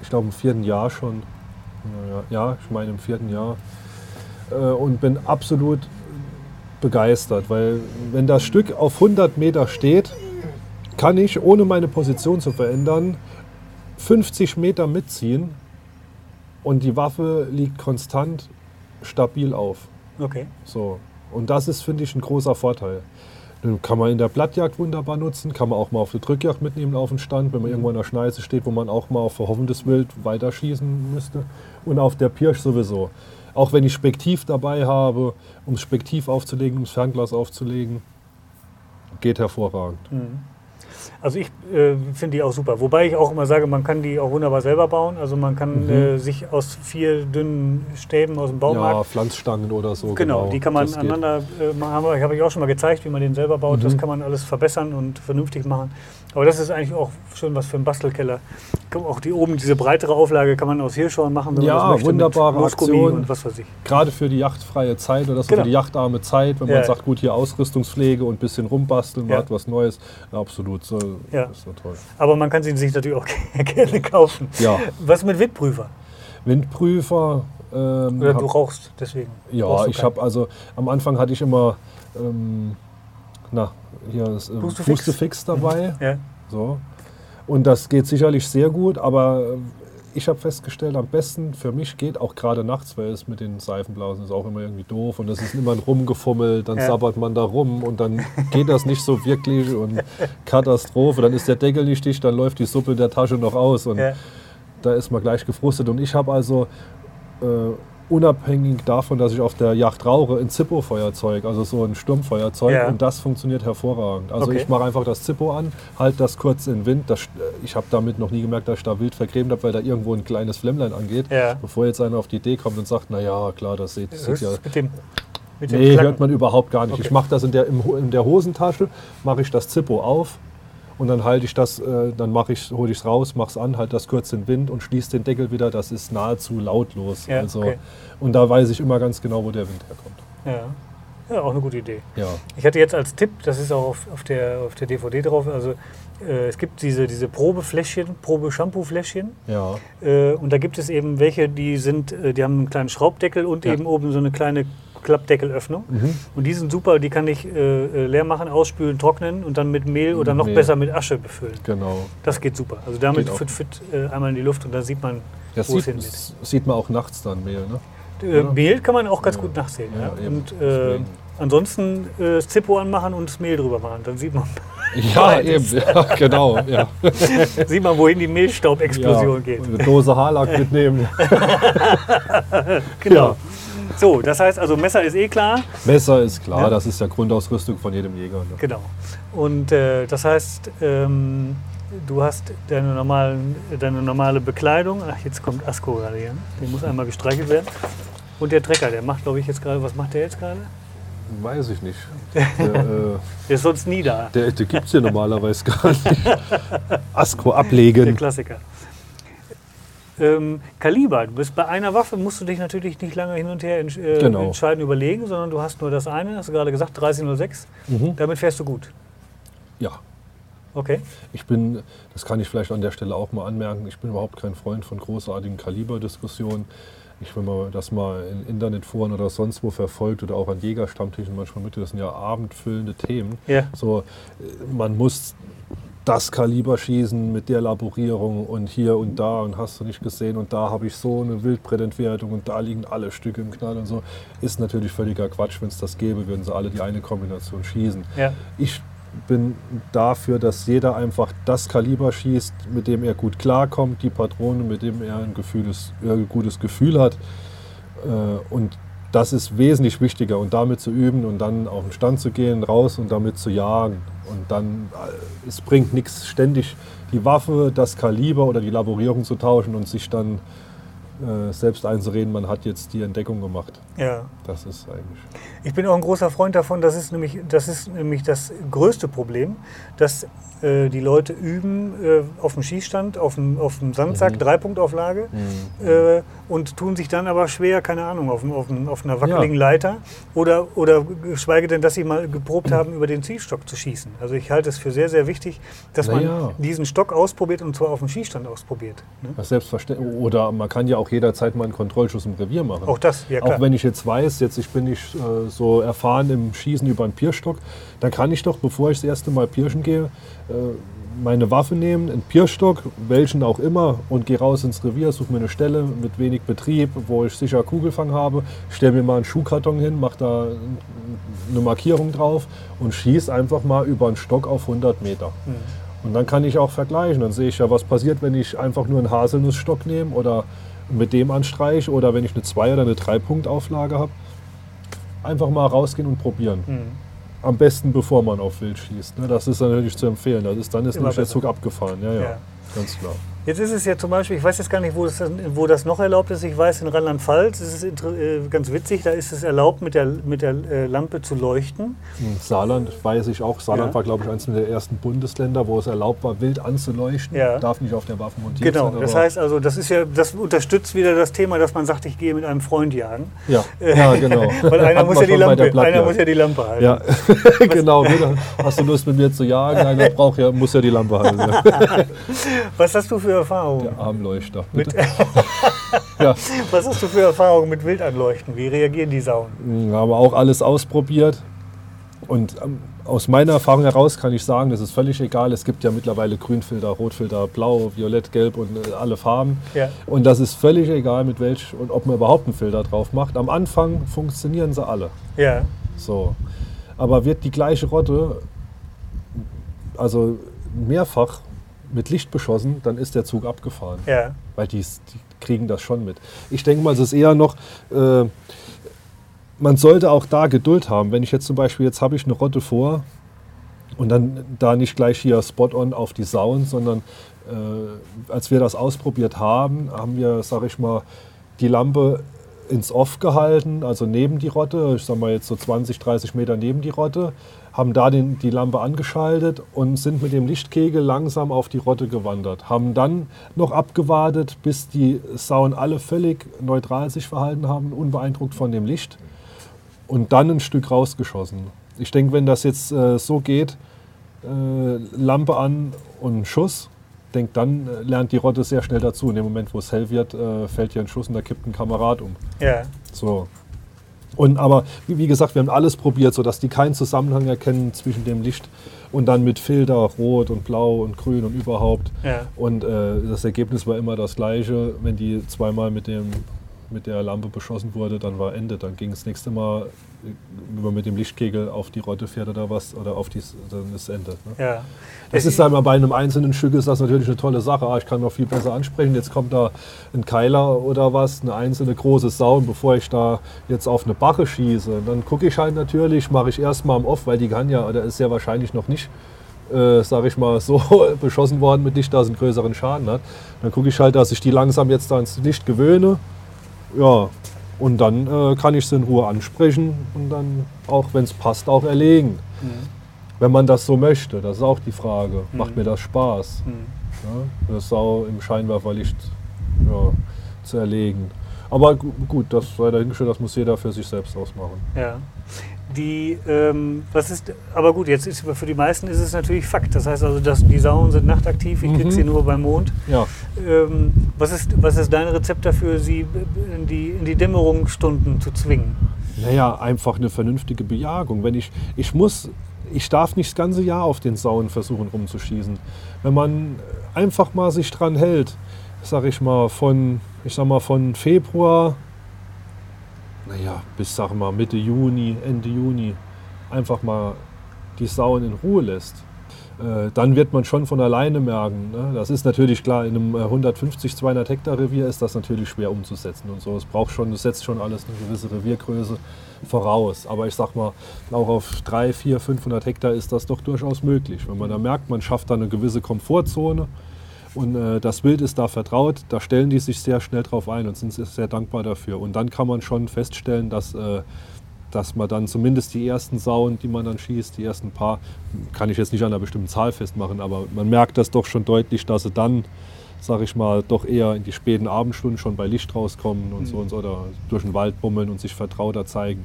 ich glaube, im vierten Jahr schon. Ja, ich meine im vierten Jahr. Äh, und bin absolut begeistert, weil wenn das Stück auf 100 Meter steht, kann ich, ohne meine Position zu verändern, 50 Meter mitziehen und die Waffe liegt konstant stabil auf. Okay. So. Und das ist, finde ich, ein großer Vorteil. Den kann man in der Blattjagd wunderbar nutzen, kann man auch mal auf die Drückjagd mitnehmen auf den Stand, wenn man irgendwo in der Schneise steht, wo man auch mal auf verhoffendes Wild weiterschießen müsste. Und auf der Pirsch sowieso. Auch wenn ich Spektiv dabei habe, um Spektiv aufzulegen, um Fernglas aufzulegen, geht hervorragend. Mhm. Also ich äh, finde die auch super. Wobei ich auch immer sage, man kann die auch wunderbar selber bauen. Also man kann Mhm. äh, sich aus vier dünnen Stäben aus dem Ja, Baumarkt Pflanzstangen oder so. Genau, die kann man das aneinander äh, machen. Habe hab ich auch schon mal gezeigt, wie man den selber baut. Das Mhm. kann man alles verbessern und vernünftig machen. Aber das ist eigentlich auch schon was für einen Bastelkeller. Auch die oben, diese breitere Auflage kann man aus Hirschhorn machen, wenn Ja, man das möchte. wunderbare Aktion. und was weiß ich. Gerade für die yachtfreie Zeit oder so Genau. für die yachtarme Zeit, wenn Ja. man sagt, gut, hier Ausrüstungspflege und ein bisschen rumbasteln, man Ja. hat was Neues. Ja, absolut, so, Ja. ist so toll. Aber man kann sie sich natürlich auch gerne kaufen. Ja, Was mit Windprüfer? Windprüfer. Ähm, Oder hab, du rauchst deswegen? ja, ich habe also am Anfang hatte ich immer ähm, na, hier das ähm, Pustefix? Mhm. Pustefix dabei. Ja. So. Und das geht sicherlich sehr gut, aber ich habe festgestellt, am besten für mich geht auch gerade nachts, weil es mit den Seifenblasen ist auch immer irgendwie doof und es ist immer ein Rumgefummelt, dann Ja. sabbert man da rum und dann geht das nicht so wirklich und Katastrophe, dann ist der Deckel nicht dicht, dann läuft die Suppe in der Tasche noch aus und Ja. da ist man gleich gefrustet. Und ich habe also äh, unabhängig davon, dass ich auf der Yacht rauche, ein Zippo-Feuerzeug, also so ein Sturmfeuerzeug Ja. und das funktioniert hervorragend. Also Okay. ich mache einfach das Zippo an, halte das kurz in den Wind. Das, ich habe damit noch nie gemerkt, dass ich da wild vergrämt habe, weil da irgendwo ein kleines Flämmlein angeht. Ja. Bevor jetzt einer auf die Idee kommt und sagt, naja, klar, das sieht, sieht Hörst ja... mit dem, mit Nee, Klacken? hört man überhaupt gar nicht. Okay. Ich mache das in der, in der Hosentasche, mache ich das Zippo auf und dann halte ich das, äh, dann mache ich, hole ich es raus, mache es an, halte das kurz in den Wind und schließe den Deckel wieder. Das ist nahezu lautlos. Ja, also, okay. Und da weiß ich immer ganz genau, wo der Wind herkommt. Ja. ja, auch eine gute Idee. Ja. Ich hatte jetzt als Tipp, das ist auch auf, auf, der, auf der DVD drauf, also äh, es gibt diese, diese Probefläschchen, Probe-Shampoo-Fläschchen. Ja. Äh, und da gibt es eben welche, die sind, äh, die haben einen kleinen Schraubdeckel und Ja. eben oben so eine kleine Klappdeckelöffnung. Mhm. Und die sind super, die kann ich äh, äh, leer machen, ausspülen, trocknen und dann mit Mehl oder noch Mehl. besser mit Asche befüllen. Genau. Das geht super. Also damit fit, fit äh, einmal in die Luft und dann sieht man, Das wo es hingeht. das sieht man auch nachts dann Mehl. Ne? Äh. Mehl kann man auch ganz Ja. gut nachsehen. Ja, Ja. Und äh, ansonsten äh, das Zippo anmachen und das Mehl drüber machen. Dann sieht man, Ja, eben. Ja, genau. Ja. sieht man wohin die Mehlstaubexplosion geht. Und Eine Dose Haarlack mitnehmen. Genau. So, das heißt also, Messer ist eh klar. Messer ist klar, Ja. das ist ja Grundausrüstung von jedem Jäger. Ne? Genau. Und äh, das heißt, ähm, du hast deine, normalen, deine normale Bekleidung. Ach, jetzt kommt Asko gerade hier. Der muss einmal gestreichelt werden. Und der Trecker, der macht, glaube ich, jetzt gerade, was macht der jetzt gerade? Weiß ich nicht. Der, äh, Der ist sonst nie da. der, der gibt es ja normalerweise gar nicht. Asko Der ablegen. Klassiker. Ähm, Kaliber, du bist bei einer Waffe, musst du dich natürlich nicht lange hin und her entsch äh, Genau. entscheiden, überlegen, sondern du hast nur das eine, hast du gerade gesagt, 3006. Mhm. Damit fährst du gut. Ja, Okay. ich bin, das kann ich vielleicht an der Stelle auch mal anmerken, ich bin überhaupt kein Freund von großartigen Kaliberdiskussionen. Ich, wenn man das mal in Internetforen oder sonst wo verfolgt oder auch an Jägerstammtischen manchmal mit, das sind ja abendfüllende Themen. Ja. So, äh, man muss das Kaliber schießen mit der Laborierung und hier und da und hast du nicht gesehen und da habe ich so eine Wildbrettentwertung und da liegen alle Stücke im Knall und so. Ist natürlich völliger Quatsch, wenn es das gäbe, würden sie alle die eine Kombination schießen. Ja. Ich bin dafür, dass jeder einfach das Kaliber schießt, mit dem er gut klarkommt, die Patrone, mit dem er ein, Gefühles, äh, ein gutes Gefühl hat. Äh, Und das ist wesentlich wichtiger und damit zu üben und dann auf den Stand zu gehen, raus und damit zu jagen. Und dann, äh, es bringt nichts, ständig die Waffe, das Kaliber oder die Laborierung zu tauschen und sich dann äh, selbst einzureden, man hat jetzt die Entdeckung gemacht. Ja. Das ist eigentlich. Ich bin auch ein großer Freund davon, das ist nämlich das, ist nämlich das größte Problem, dass äh, die Leute üben äh, auf dem Schießstand, auf dem, auf dem Sandsack, Mhm. Dreipunktauflage äh, und tun sich dann aber schwer, keine Ahnung, auf, auf, auf einer wackeligen Ja. Leiter oder, oder geschweige denn, dass sie mal geprobt haben, über den Zielstock zu schießen. Also ich halte es für sehr, sehr wichtig, dass Na man ja. diesen Stock ausprobiert und zwar auf dem Schießstand ausprobiert. Ne? Selbstverständlich. Oder man kann ja auch jederzeit mal einen Kontrollschuss im Revier machen. Auch das, ja klar. Auch wenn ich jetzt weiß, jetzt ich bin nicht äh, so erfahren im Schießen über einen Pierstock, dann kann ich doch, bevor ich das erste Mal pirschen gehe, äh, meine Waffe nehmen, einen Pierstock, welchen auch immer, und gehe raus ins Revier, suche mir eine Stelle mit wenig Betrieb, wo ich sicher Kugelfang habe, stelle mir mal einen Schuhkarton hin, mache da eine Markierung drauf und schieße einfach mal über einen Stock auf 100 Meter. Mhm. Und dann kann ich auch vergleichen. Dann sehe ich ja, was passiert, wenn ich einfach nur einen Haselnussstock nehme oder mit dem anstreiche oder wenn ich eine 2- oder eine 3-Punkt-Auflage habe. Einfach mal rausgehen und probieren. Mhm. Am besten bevor man auf Wild schießt. Ne? Das ist natürlich zu empfehlen. Das ist, dann ist nämlich der Zug abgefahren. Ja, ja, ja, ganz klar. Jetzt ist es ja zum Beispiel, ich weiß jetzt gar nicht, wo das, wo das noch erlaubt ist. Ich weiß, in Rheinland-Pfalz ist es äh, ganz witzig, da ist es erlaubt, mit der, mit der äh, Lampe zu leuchten. In Saarland weiß ich auch. Saarland ja. war, glaube ich, eines der ersten Bundesländer, wo es erlaubt war, wild anzuleuchten. Ja. Darf nicht auf der Waffe montiert genau. sein. Genau, das heißt also, das ist ja, das unterstützt wieder das Thema, dass man sagt, ich gehe mit einem Freund jagen. Ja, ja genau. Weil einer, muss ja, die Lampe, einer muss ja die Lampe halten. Ja, genau. Hast du Lust mit mir zu jagen? Einer braucht ja, muss ja die Lampe halten. Was hast du für Erfahrungen? Der Armleuchter. ja. Was hast du für Erfahrungen mit Wildanleuchten? Wie reagieren die Saunen? Wir haben auch alles ausprobiert. Und ähm, aus meiner Erfahrung heraus kann ich sagen, das ist völlig egal. Es gibt ja mittlerweile Grünfilter, Rotfilter, Blau, Violett, Gelb und äh, alle Farben. Ja. Und das ist völlig egal, mit welch und ob man überhaupt einen Filter drauf macht. Am Anfang funktionieren sie alle. Ja. So. Aber wird die gleiche Rotte, also mehrfach mit Licht beschossen, dann ist der Zug abgefahren. Ja. Weil die, die kriegen das schon mit. Ich denke mal, es ist eher noch, äh, man sollte auch da Geduld haben. Wenn ich jetzt zum Beispiel, jetzt habe ich eine Rotte vor und dann da nicht gleich hier Spot-on auf die Sauen, sondern äh, als wir das ausprobiert haben, haben wir, sag ich mal, die Lampe ins Off gehalten, also neben die Rotte, ich sag mal jetzt so 20, 30 Meter neben die Rotte, haben da den, die Lampe angeschaltet und sind mit dem Lichtkegel langsam auf die Rotte gewandert. Haben dann noch abgewartet, bis die Sauen alle völlig neutral sich verhalten haben, unbeeindruckt von dem Licht und dann ein Stück rausgeschossen. Ich denke, wenn das jetzt äh, so geht, äh, Lampe an und Schuss, denke, dann äh, lernt die Rotte sehr schnell dazu. In dem Moment, wo es hell wird, äh, fällt hier ein Schuss und da kippt ein Kamerad um. Ja. So. Und aber wie, gesagt, wir haben alles probiert, sodass die keinen Zusammenhang erkennen zwischen dem Licht und dann mit Filter, rot und blau und grün und überhaupt. Ja. Und äh, das Ergebnis war immer das gleiche, wenn die zweimal mit dem mit der Lampe beschossen wurde, dann war Ende. Dann ging es nächste Mal, wenn man mit dem Lichtkegel auf die Rotte fährt oder was, oder auf die, dann ist Ende. Ne? Ja. Das ist einmal bei einem einzelnen Stück ist das natürlich eine tolle Sache. Ah, ich kann noch viel besser ansprechen. Jetzt kommt da ein Keiler oder was, eine einzelne große Sau. Und bevor ich da jetzt auf eine Bache schieße, dann gucke ich halt natürlich, mache ich erstmal am Off, weil die kann ja, oder ist sehr wahrscheinlich noch nicht äh, sage ich mal, so beschossen worden mit Licht, dass es einen größeren Schaden hat. Dann gucke ich halt, dass ich die langsam jetzt ans Licht gewöhne ja, und dann äh, kann ich sie in Ruhe ansprechen und dann auch, wenn es passt, auch erlegen. Mhm. Wenn man das so möchte, das ist auch die Frage. Mhm. Macht mir das Spaß, mhm. ja, eine Sau im Scheinwerferlicht ja, zu erlegen. Aber gut, das sei dahingestellt, das muss jeder für sich selbst ausmachen. Ja die, ähm, was ist, aber gut, jetzt ist für die meisten ist es natürlich Fakt. Das heißt also, dass die Sauen sind nachtaktiv, ich mhm. kriege sie nur beim Mond. Ja. Ähm, was, ist, was ist dein Rezept dafür, sie in die, in die Dämmerungsstunden zu zwingen? Naja, einfach eine vernünftige Bejagung. Wenn ich, ich muss, ich darf nicht das ganze Jahr auf den Sauen versuchen rumzuschießen. Wenn man einfach mal sich dran hält, sag ich mal, von, ich sag mal, von Februar naja, bis sag mal Mitte Juni, Ende Juni einfach mal die Sauen in Ruhe lässt, äh, dann wird man schon von alleine merken. Ne? Das ist natürlich klar, in einem 150, 200 Hektar Revier ist das natürlich schwer umzusetzen und so. Es braucht schon, es setzt schon alles eine gewisse Reviergröße voraus. Aber ich sag mal, auch auf 3, 4, 500 Hektar ist das doch durchaus möglich. Wenn man da merkt, man schafft da eine gewisse Komfortzone, und äh, das Wild ist da vertraut, da stellen die sich sehr schnell drauf ein und sind sehr dankbar dafür. Und dann kann man schon feststellen, dass, äh, dass man dann zumindest die ersten Sauen, die man dann schießt, die ersten paar, kann ich jetzt nicht an einer bestimmten Zahl festmachen, aber man merkt das doch schon deutlich, dass sie dann, sag ich mal, doch eher in die späten Abendstunden schon bei Licht rauskommen und mhm. so und so oder durch den Wald bummeln und sich vertrauter zeigen.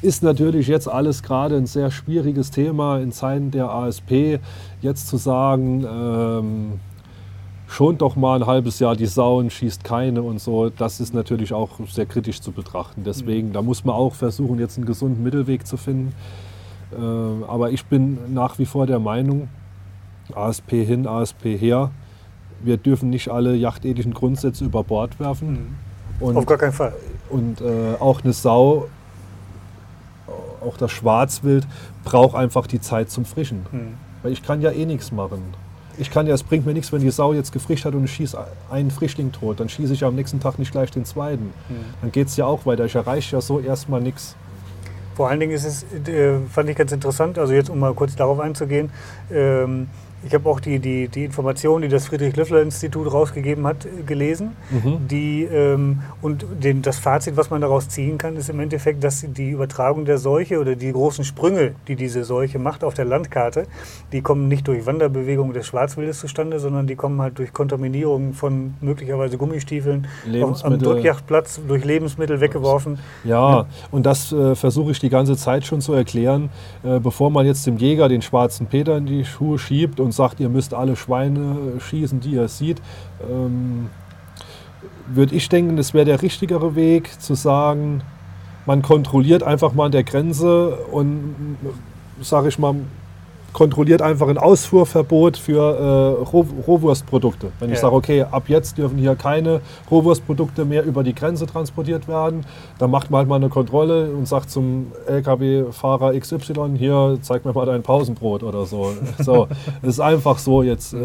Ist natürlich jetzt alles gerade ein sehr schwieriges Thema in Zeiten der ASP. Jetzt zu sagen, ähm, schont doch mal ein halbes Jahr die Sauen, schießt keine und so, das ist natürlich auch sehr kritisch zu betrachten. Deswegen, da muss man auch versuchen, jetzt einen gesunden Mittelweg zu finden. Äh, aber ich bin nach wie vor der Meinung, ASP hin, ASP her. Wir dürfen nicht alle yachtethischen Grundsätze über Bord werfen. Mhm. Und, Auf gar keinen Fall. Und äh, auch eine Sau, auch das Schwarzwild, braucht einfach die Zeit zum Frischen. Mhm. Weil ich kann ja eh nichts machen. Ich kann ja, es bringt mir nichts, wenn die Sau jetzt gefrischt hat und ich schieße einen Frischling tot. Dann schieße ich am nächsten Tag nicht gleich den zweiten. Mhm. Dann geht es ja auch weiter. Ich erreiche ja so erstmal nichts. Vor allen Dingen ist es, äh, fand ich ganz interessant, also jetzt um mal kurz darauf einzugehen, ähm, ich habe auch die, die, die Informationen, die das Friedrich-Löffler-Institut rausgegeben hat, gelesen. Mhm. Die, ähm, und den, das Fazit, was man daraus ziehen kann, ist im Endeffekt, dass die Übertragung der Seuche oder die großen Sprünge, die diese Seuche macht auf der Landkarte, die kommen nicht durch Wanderbewegungen des Schwarzwildes zustande, sondern die kommen halt durch Kontaminierung von möglicherweise Gummistiefeln am Drückjachtplatz, durch Lebensmittel weggeworfen. Ja, ja. und das äh, versuche ich die ganze Zeit schon zu erklären, äh, bevor man jetzt dem Jäger den schwarzen Peter in die Schuhe schiebt und sagt, ihr müsst alle Schweine schießen, die ihr seht, ähm, würde ich denken, das wäre der richtigere Weg zu sagen, man kontrolliert einfach mal an der Grenze und, sage ich mal, kontrolliert einfach ein Ausfuhrverbot für äh, Roh Rohwurstprodukte. Wenn ja. ich sage, okay, ab jetzt dürfen hier keine Rohwurstprodukte mehr über die Grenze transportiert werden, dann macht man halt mal eine Kontrolle und sagt zum LKW-Fahrer XY, hier, zeig mir mal dein Pausenbrot oder so. so das ist einfach so jetzt äh,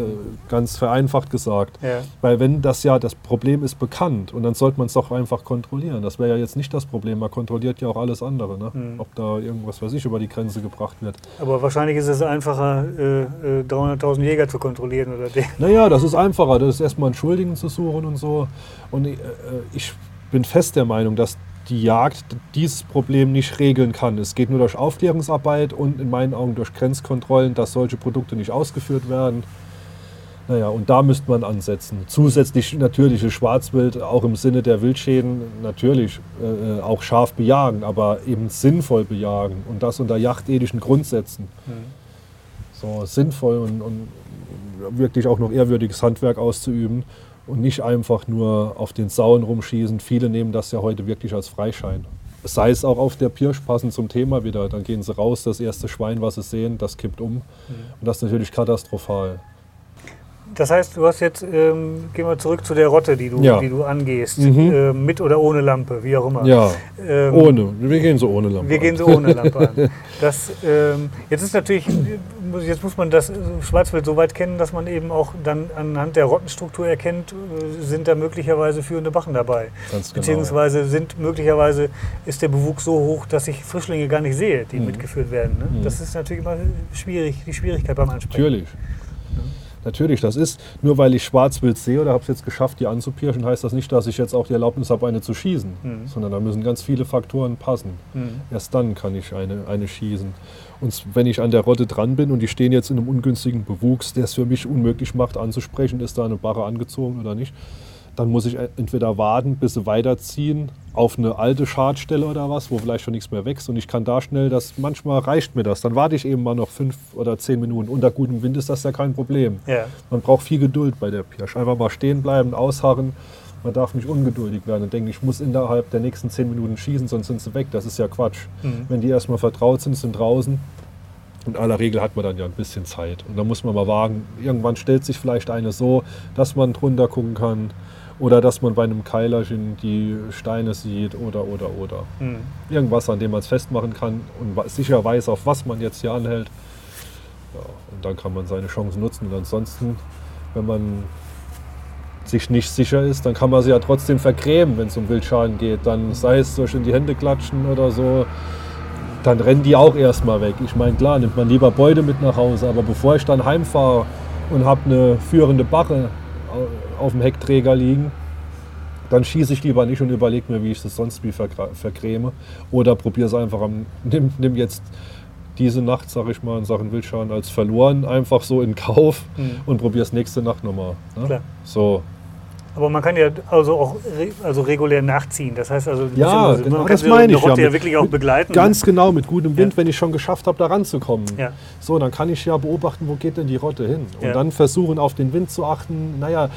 ganz vereinfacht gesagt. Ja. Weil wenn das ja, das Problem ist bekannt und dann sollte man es doch einfach kontrollieren. Das wäre ja jetzt nicht das Problem. Man kontrolliert ja auch alles andere. Ne? Mhm. Ob da irgendwas, was ich über die Grenze gebracht wird. Aber wahrscheinlich ist es einfach einfacher, äh, 300.000 äh, Jäger zu kontrollieren oder den. Naja, das ist einfacher. Das ist erstmal einen Schuldigen zu suchen und so. Und äh, ich bin fest der Meinung, dass die Jagd dieses Problem nicht regeln kann. Es geht nur durch Aufklärungsarbeit und in meinen Augen durch Grenzkontrollen, dass solche Produkte nicht ausgeführt werden. Naja, und da müsste man ansetzen. Zusätzlich natürliche Schwarzwild, auch im Sinne der Wildschäden, natürlich äh, auch scharf bejagen, aber eben sinnvoll bejagen und das unter jachtethischen Grundsätzen. Mhm so sinnvoll und, und wirklich auch noch ehrwürdiges Handwerk auszuüben und nicht einfach nur auf den Sauen rumschießen. Viele nehmen das ja heute wirklich als Freischein. Sei es auch auf der Pirsch, passend zum Thema wieder. Dann gehen sie raus, das erste Schwein, was sie sehen, das kippt um. Mhm. Und das ist natürlich katastrophal. Das heißt, du hast jetzt, ähm, gehen wir zurück zu der Rotte, die du, ja. die du angehst, mhm. äh, mit oder ohne Lampe, wie auch immer. Ja, ähm, ohne. Wir gehen so ohne Lampe Wir an. gehen so ohne Lampe an. Das, ähm, jetzt ist natürlich, jetzt muss man das Schwarzwild so weit kennen, dass man eben auch dann anhand der Rottenstruktur erkennt, äh, sind da möglicherweise führende Bachen dabei. Ganz genau. Beziehungsweise sind möglicherweise, ist der Bewuchs so hoch, dass ich Frischlinge gar nicht sehe, die mhm. mitgeführt werden. Ne? Mhm. Das ist natürlich immer schwierig, die Schwierigkeit beim Ansprechen. Natürlich. Natürlich, das ist, nur weil ich Schwarzwild sehe oder habe es jetzt geschafft, die anzupirschen, heißt das nicht, dass ich jetzt auch die Erlaubnis habe, eine zu schießen. Mhm. Sondern da müssen ganz viele Faktoren passen. Mhm. Erst dann kann ich eine, eine schießen. Und wenn ich an der Rotte dran bin und die stehen jetzt in einem ungünstigen Bewuchs, der es für mich unmöglich macht, anzusprechen, ist da eine Barre angezogen oder nicht, dann muss ich entweder warten, bis sie weiterziehen auf eine alte Schadstelle oder was, wo vielleicht schon nichts mehr wächst und ich kann da schnell, das manchmal reicht mir das. Dann warte ich eben mal noch fünf oder zehn Minuten. Unter gutem Wind ist das ja kein Problem. Ja. Man braucht viel Geduld bei der Pirsch. Einfach mal stehen bleiben, ausharren. Man darf nicht ungeduldig werden und denken, ich muss innerhalb der nächsten zehn Minuten schießen, sonst sind sie weg. Das ist ja Quatsch. Mhm. Wenn die erstmal vertraut sind, sind draußen. In aller Regel hat man dann ja ein bisschen Zeit. Und da muss man mal wagen. Irgendwann stellt sich vielleicht eine so, dass man drunter gucken kann. Oder dass man bei einem Keilerchen die Steine sieht oder, oder, oder. Mhm. Irgendwas, an dem man es festmachen kann und sicher weiß, auf was man jetzt hier anhält. Ja, und dann kann man seine Chancen nutzen. Und ansonsten, wenn man sich nicht sicher ist, dann kann man sie ja trotzdem vergräben, wenn es um Wildschaden geht. Dann sei es durch in die Hände klatschen oder so, dann rennen die auch erstmal weg. Ich meine, klar, nimmt man lieber Beute mit nach Hause, aber bevor ich dann heimfahre und habe eine führende Bache auf dem Heckträger liegen, dann schieße ich lieber nicht und überlege mir, wie ich das sonst wie vergräme. Oder probiere es einfach am, nimm, nimm jetzt diese Nacht, sag ich mal, in Sachen Wildschaden als verloren, einfach so in Kauf mhm. und probiere es nächste Nacht nochmal. Ne? So. Aber man kann ja also auch re also regulär nachziehen. Das heißt also, ja, genau, man das kann meine die Rotte ja, ja wirklich auch begleiten. Ganz genau, mit gutem Wind, ja. wenn ich schon geschafft habe, da ranzukommen. Ja. So, dann kann ich ja beobachten, wo geht denn die Rotte hin? Und Ja. dann versuchen, auf den Wind zu achten. Naja,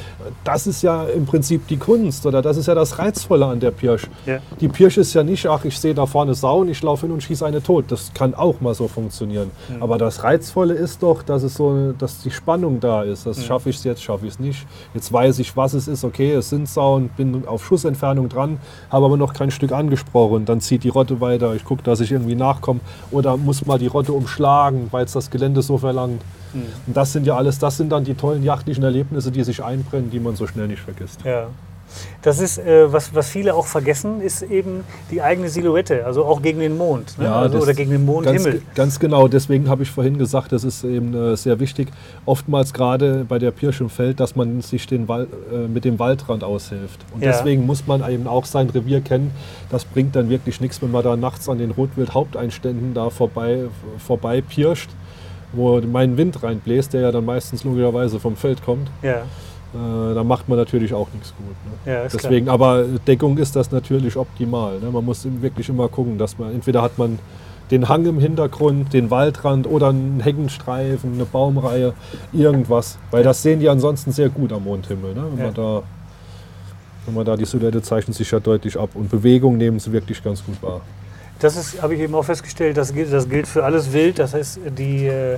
das ist ja im Prinzip die Kunst oder das ist ja das Reizvolle an der Pirsch. Die Pirsch ist ja nicht, ach, ich sehe da vorne Sau und ich laufe hin und schieße eine tot. Das kann auch mal so funktionieren. Mhm. Aber das Reizvolle ist doch, dass es so, dass die Spannung da ist. Das Mhm. schaffe ich es jetzt, schaffe ich es nicht. Jetzt weiß ich, was es ist. Okay, es sind Sauen, bin auf Schussentfernung dran, habe aber noch kein Stück angesprochen. Dann zieht die Rotte weiter. Ich gucke, dass ich irgendwie nachkomme. Oder muss mal die Rotte umschlagen, weil es das Gelände so verlangt. Mhm. Und das sind ja alles, das sind dann die tollen jachtlichen Erlebnisse, die sich einbrennen, die man so schnell nicht vergisst. Ja. Das ist, äh, was, was viele auch vergessen, ist eben die eigene Silhouette, also auch gegen den Mond ne? also, das- oder gegen den Ganz, Mondhimmel. ge- ganz genau, deswegen habe ich vorhin gesagt, das ist eben äh, sehr wichtig. Oftmals gerade bei der Pirsch im Feld, dass man sich den Wal äh, mit dem Waldrand aushilft. Und Ja. deswegen muss man eben auch sein Revier kennen. Das bringt dann wirklich nichts, wenn man da nachts an den Rotwild-Haupteinständen da vorbei, vorbei pirscht, wo mein Wind reinbläst, der ja dann meistens logischerweise vom Feld kommt. Ja, Äh, da macht man natürlich auch nichts gut. Ne? ja, Deswegen, aber Deckung ist das natürlich optimal. Ne? Man muss wirklich immer gucken, dass man entweder hat man den Hang im Hintergrund, den Waldrand oder einen Heckenstreifen, eine Baumreihe, irgendwas. Weil das sehen die ansonsten sehr gut am Mondhimmel. Ne? Wenn, Ja. man da, wenn man da die Silhouette zeichnet sich ja deutlich ab. Und Bewegung nehmen sie wirklich ganz gut wahr. klar. Das habe ich eben auch festgestellt, das gilt, das gilt für alles Wild. Das heißt, die, äh,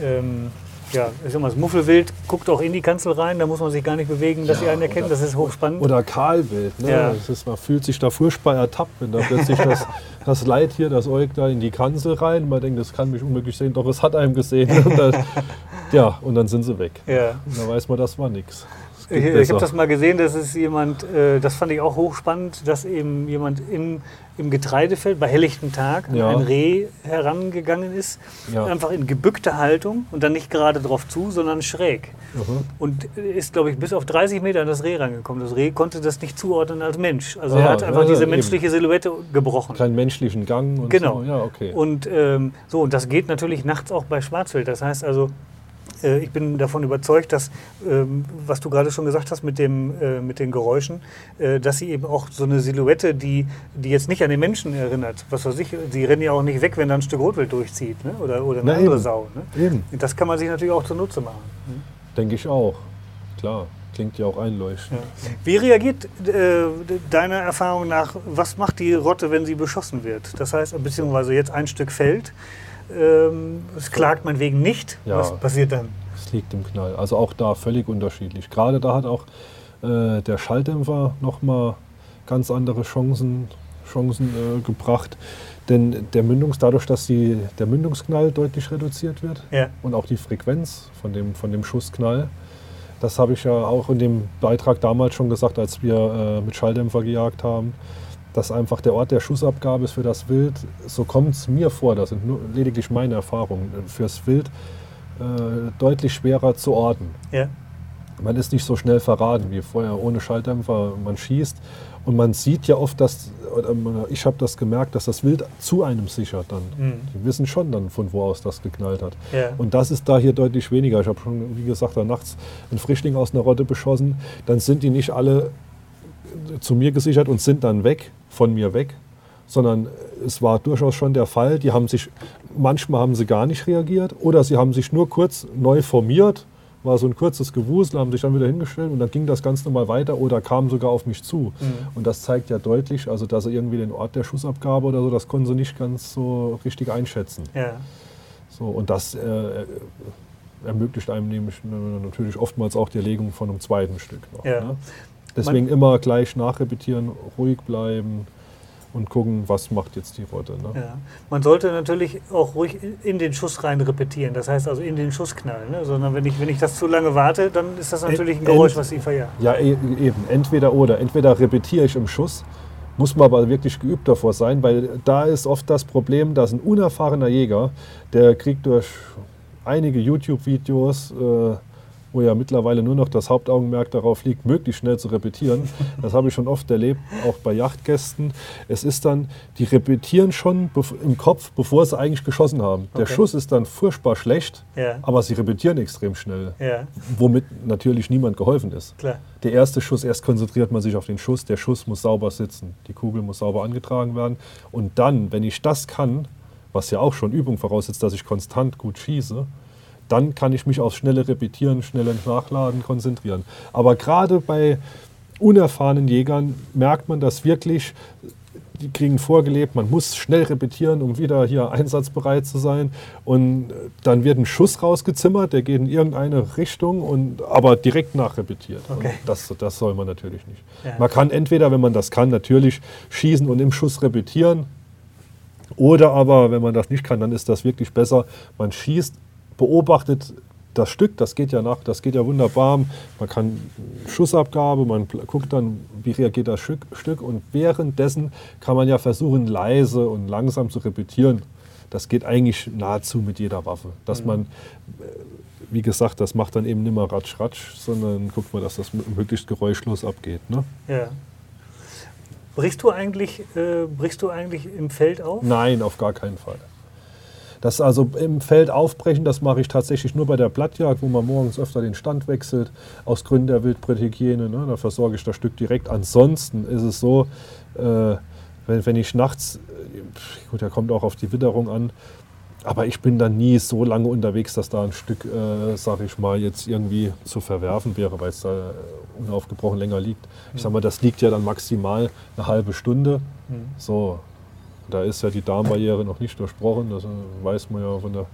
ähm, ja, sag mal, das Muffelwild guckt auch in die Kanzel rein, da muss man sich gar nicht bewegen, dass Ja, sie einen erkennen. Das ist hochspannend. Oder Kahlwild. Ne? Ja. Das ist, man fühlt sich da furchtbar ertappt, wenn da plötzlich das, das Leid hier, das Eug da in die Kanzel rein. Man denkt, das kann mich unmöglich sehen, doch es hat einem gesehen. Und dann, ja, und dann sind sie weg. ja. Und da weiß man, das war nichts. Ich, ich habe das mal gesehen, dass es jemand, äh, das fand ich auch hochspannend, dass eben jemand im, im Getreidefeld bei helllichtem Tag an Ja. ein Reh herangegangen ist, Ja. einfach in gebückter Haltung und dann nicht gerade drauf zu, sondern schräg. Mhm. Und ist, glaube ich, bis auf 30 Meter an das Reh rangekommen. Das Reh konnte das nicht zuordnen als Mensch. Also er Ah, hat einfach ja, diese eben. menschliche Silhouette gebrochen. Keinen menschlichen Gang und Genau. so. Ja, okay. Und ähm, so, und das geht natürlich nachts auch bei Schwarzwild. Das heißt also, äh, ich bin davon überzeugt, dass, ähm, was du gerade schon gesagt hast mit, dem, äh, mit den Geräuschen, äh, dass sie eben auch so eine Silhouette, die, die jetzt nicht an den Menschen erinnert, was weiß ich, sie rennen ja auch nicht weg, wenn da ein Stück Rotwild durchzieht ne? oder, oder eine Na, andere eben. Sau. Ne? Eben, Das kann man sich natürlich auch zunutze machen. denke ich auch. Klar, klingt ja auch einleuchtend. Ja. Wie reagiert äh, deiner Erfahrung nach, was macht die Rotte, wenn sie beschossen wird? Das heißt, beziehungsweise jetzt ein Stück fällt, ähm, es klagt man wegen nicht. Ja. Was passiert dann? Es liegt im Knall. Also auch da völlig unterschiedlich. Gerade da hat auch äh, der Schalldämpfer nochmal ganz andere Chancen, Chancen äh, gebracht. Denn der Mündungs, dadurch, dass die, der Mündungsknall deutlich reduziert wird Ja. und auch die Frequenz von dem, von dem Schussknall, das habe ich ja auch in dem Beitrag damals schon gesagt, als wir äh, mit Schalldämpfer gejagt haben, dass einfach der Ort der Schussabgabe ist für das Wild, so kommt es mir vor, das sind nur lediglich meine Erfahrungen, fürs Wild äh, deutlich schwerer zu orten. Ja. Man ist nicht so schnell verraten wie vorher ohne Schalldämpfer. Man schießt und man sieht ja oft, dass, ich habe das gemerkt, dass das Wild zu einem sichert dann. Mhm. Die wissen schon dann, von wo aus das geknallt hat. Ja. Und das ist da hier deutlich weniger. Ich habe schon, wie gesagt, da nachts einen Frischling aus einer Rotte beschossen. Dann sind die nicht alle zu mir gesichert und sind dann weg, von mir weg, sondern es war durchaus schon der Fall. Die haben sich, manchmal haben sie gar nicht reagiert oder sie haben sich nur kurz neu formiert, war so ein kurzes Gewusel, haben sich dann wieder hingestellt und dann ging das ganz normal weiter oder kamen sogar auf mich zu. Mhm. Und das zeigt ja deutlich, also dass sie irgendwie den Ort der Schussabgabe oder so, das konnten sie nicht ganz so richtig einschätzen. Ja. So, und das äh, ermöglicht einem nämlich natürlich oftmals auch die Erlegung von einem zweiten Stück noch. Ja. Ne? Deswegen immer gleich nachrepetieren, ruhig bleiben und gucken, was macht jetzt die Rotte. Ne? Ja. Man sollte natürlich auch ruhig in den Schuss rein repetieren, das heißt also in den Schussknall. Ne? Sondern wenn ich, wenn ich das zu lange warte, dann ist das natürlich ein Ent- Geräusch, was sie verjagt. Ja, e- eben. Entweder oder. Entweder repetiere ich im Schuss, muss man aber wirklich geübt davor sein, weil da ist oft das Problem, dass ein unerfahrener Jäger, der kriegt durch einige YouTube-Videos äh, wo ja mittlerweile nur noch das Hauptaugenmerk darauf liegt, möglichst schnell zu repetieren. Das habe ich schon oft erlebt, auch bei Yachtgästen. Es ist dann, die repetieren schon im Kopf, bevor sie eigentlich geschossen haben. Der okay. Schuss ist dann furchtbar schlecht, ja. aber sie repetieren extrem schnell, ja. womit natürlich niemand geholfen ist. Klar. Der erste Schuss, erst konzentriert man sich auf den Schuss, der Schuss muss sauber sitzen, die Kugel muss sauber angetragen werden. Und dann, wenn ich das kann, was ja auch schon Übung voraussetzt, dass ich konstant gut schieße, dann kann ich mich aufs schnelle Repetieren, schnelle Nachladen konzentrieren. Aber gerade bei unerfahrenen Jägern merkt man das wirklich, die kriegen vorgelebt, man muss schnell repetieren, um wieder hier einsatzbereit zu sein. Und dann wird ein Schuss rausgezimmert, der geht in irgendeine Richtung, und, aber direkt nachrepetiert. Okay. Das, das soll man natürlich nicht. Ja. Man kann entweder, wenn man das kann, natürlich schießen und im Schuss repetieren. Oder aber, wenn man das nicht kann, dann ist das wirklich besser. Man schießt beobachtet das Stück, das geht ja nach, das geht ja wunderbar. Man kann Schussabgabe, man guckt dann, wie reagiert das Stück, und währenddessen kann man ja versuchen, leise und langsam zu repetieren. Das geht eigentlich nahezu mit jeder Waffe. Dass mhm. man, äh, wie gesagt, das macht dann eben nicht mehr ratsch ratsch, sondern guckt man, dass das möglichst geräuschlos abgeht. Ne? Ja. Brichst du eigentlich, äh, brichst du eigentlich im Feld auf? Nein, auf gar keinen Fall. Das also im Feld aufbrechen, das mache ich tatsächlich nur bei der Blattjagd, wo man morgens öfter den Stand wechselt, aus Gründen der Wildbrethygiene. Ne? Da versorge ich das Stück direkt. Ansonsten ist es so, äh, wenn, wenn ich nachts, äh, gut, da kommt auch auf die Witterung an, aber ich bin dann nie so lange unterwegs, dass da ein Stück, äh, sag ich mal, jetzt irgendwie zu verwerfen wäre, weil es da unaufgebrochen länger liegt. Ich sag mal, das liegt ja dann maximal eine halbe Stunde. Mhm. So, da ist ja die Darmbarriere noch nicht durchbrochen, das weiß man ja von der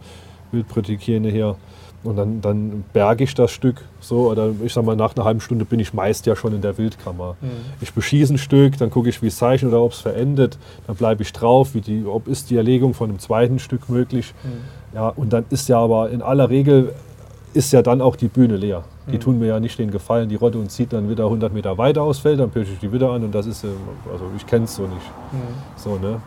Wildbrethygiene her. Und dann, dann berge ich das Stück so, oder ich sag mal, nach einer halben Stunde bin ich meist ja schon in der Wildkammer. Mhm. Ich beschieße ein Stück, dann gucke ich, wie es zeichnet oder ob es verendet, dann bleibe ich drauf, wie die, ob ist die Erlegung von einem zweiten Stück möglich. Mhm. Ja, und dann ist ja aber in aller Regel ist ja dann auch die Bühne leer. Die mhm. tun mir ja nicht den Gefallen, die Rotte und zieht dann wieder 100 Meter weiter aus Feld, dann pirsche ich die wieder an und das ist, also ich kenne es so nicht. Mhm. So, ne?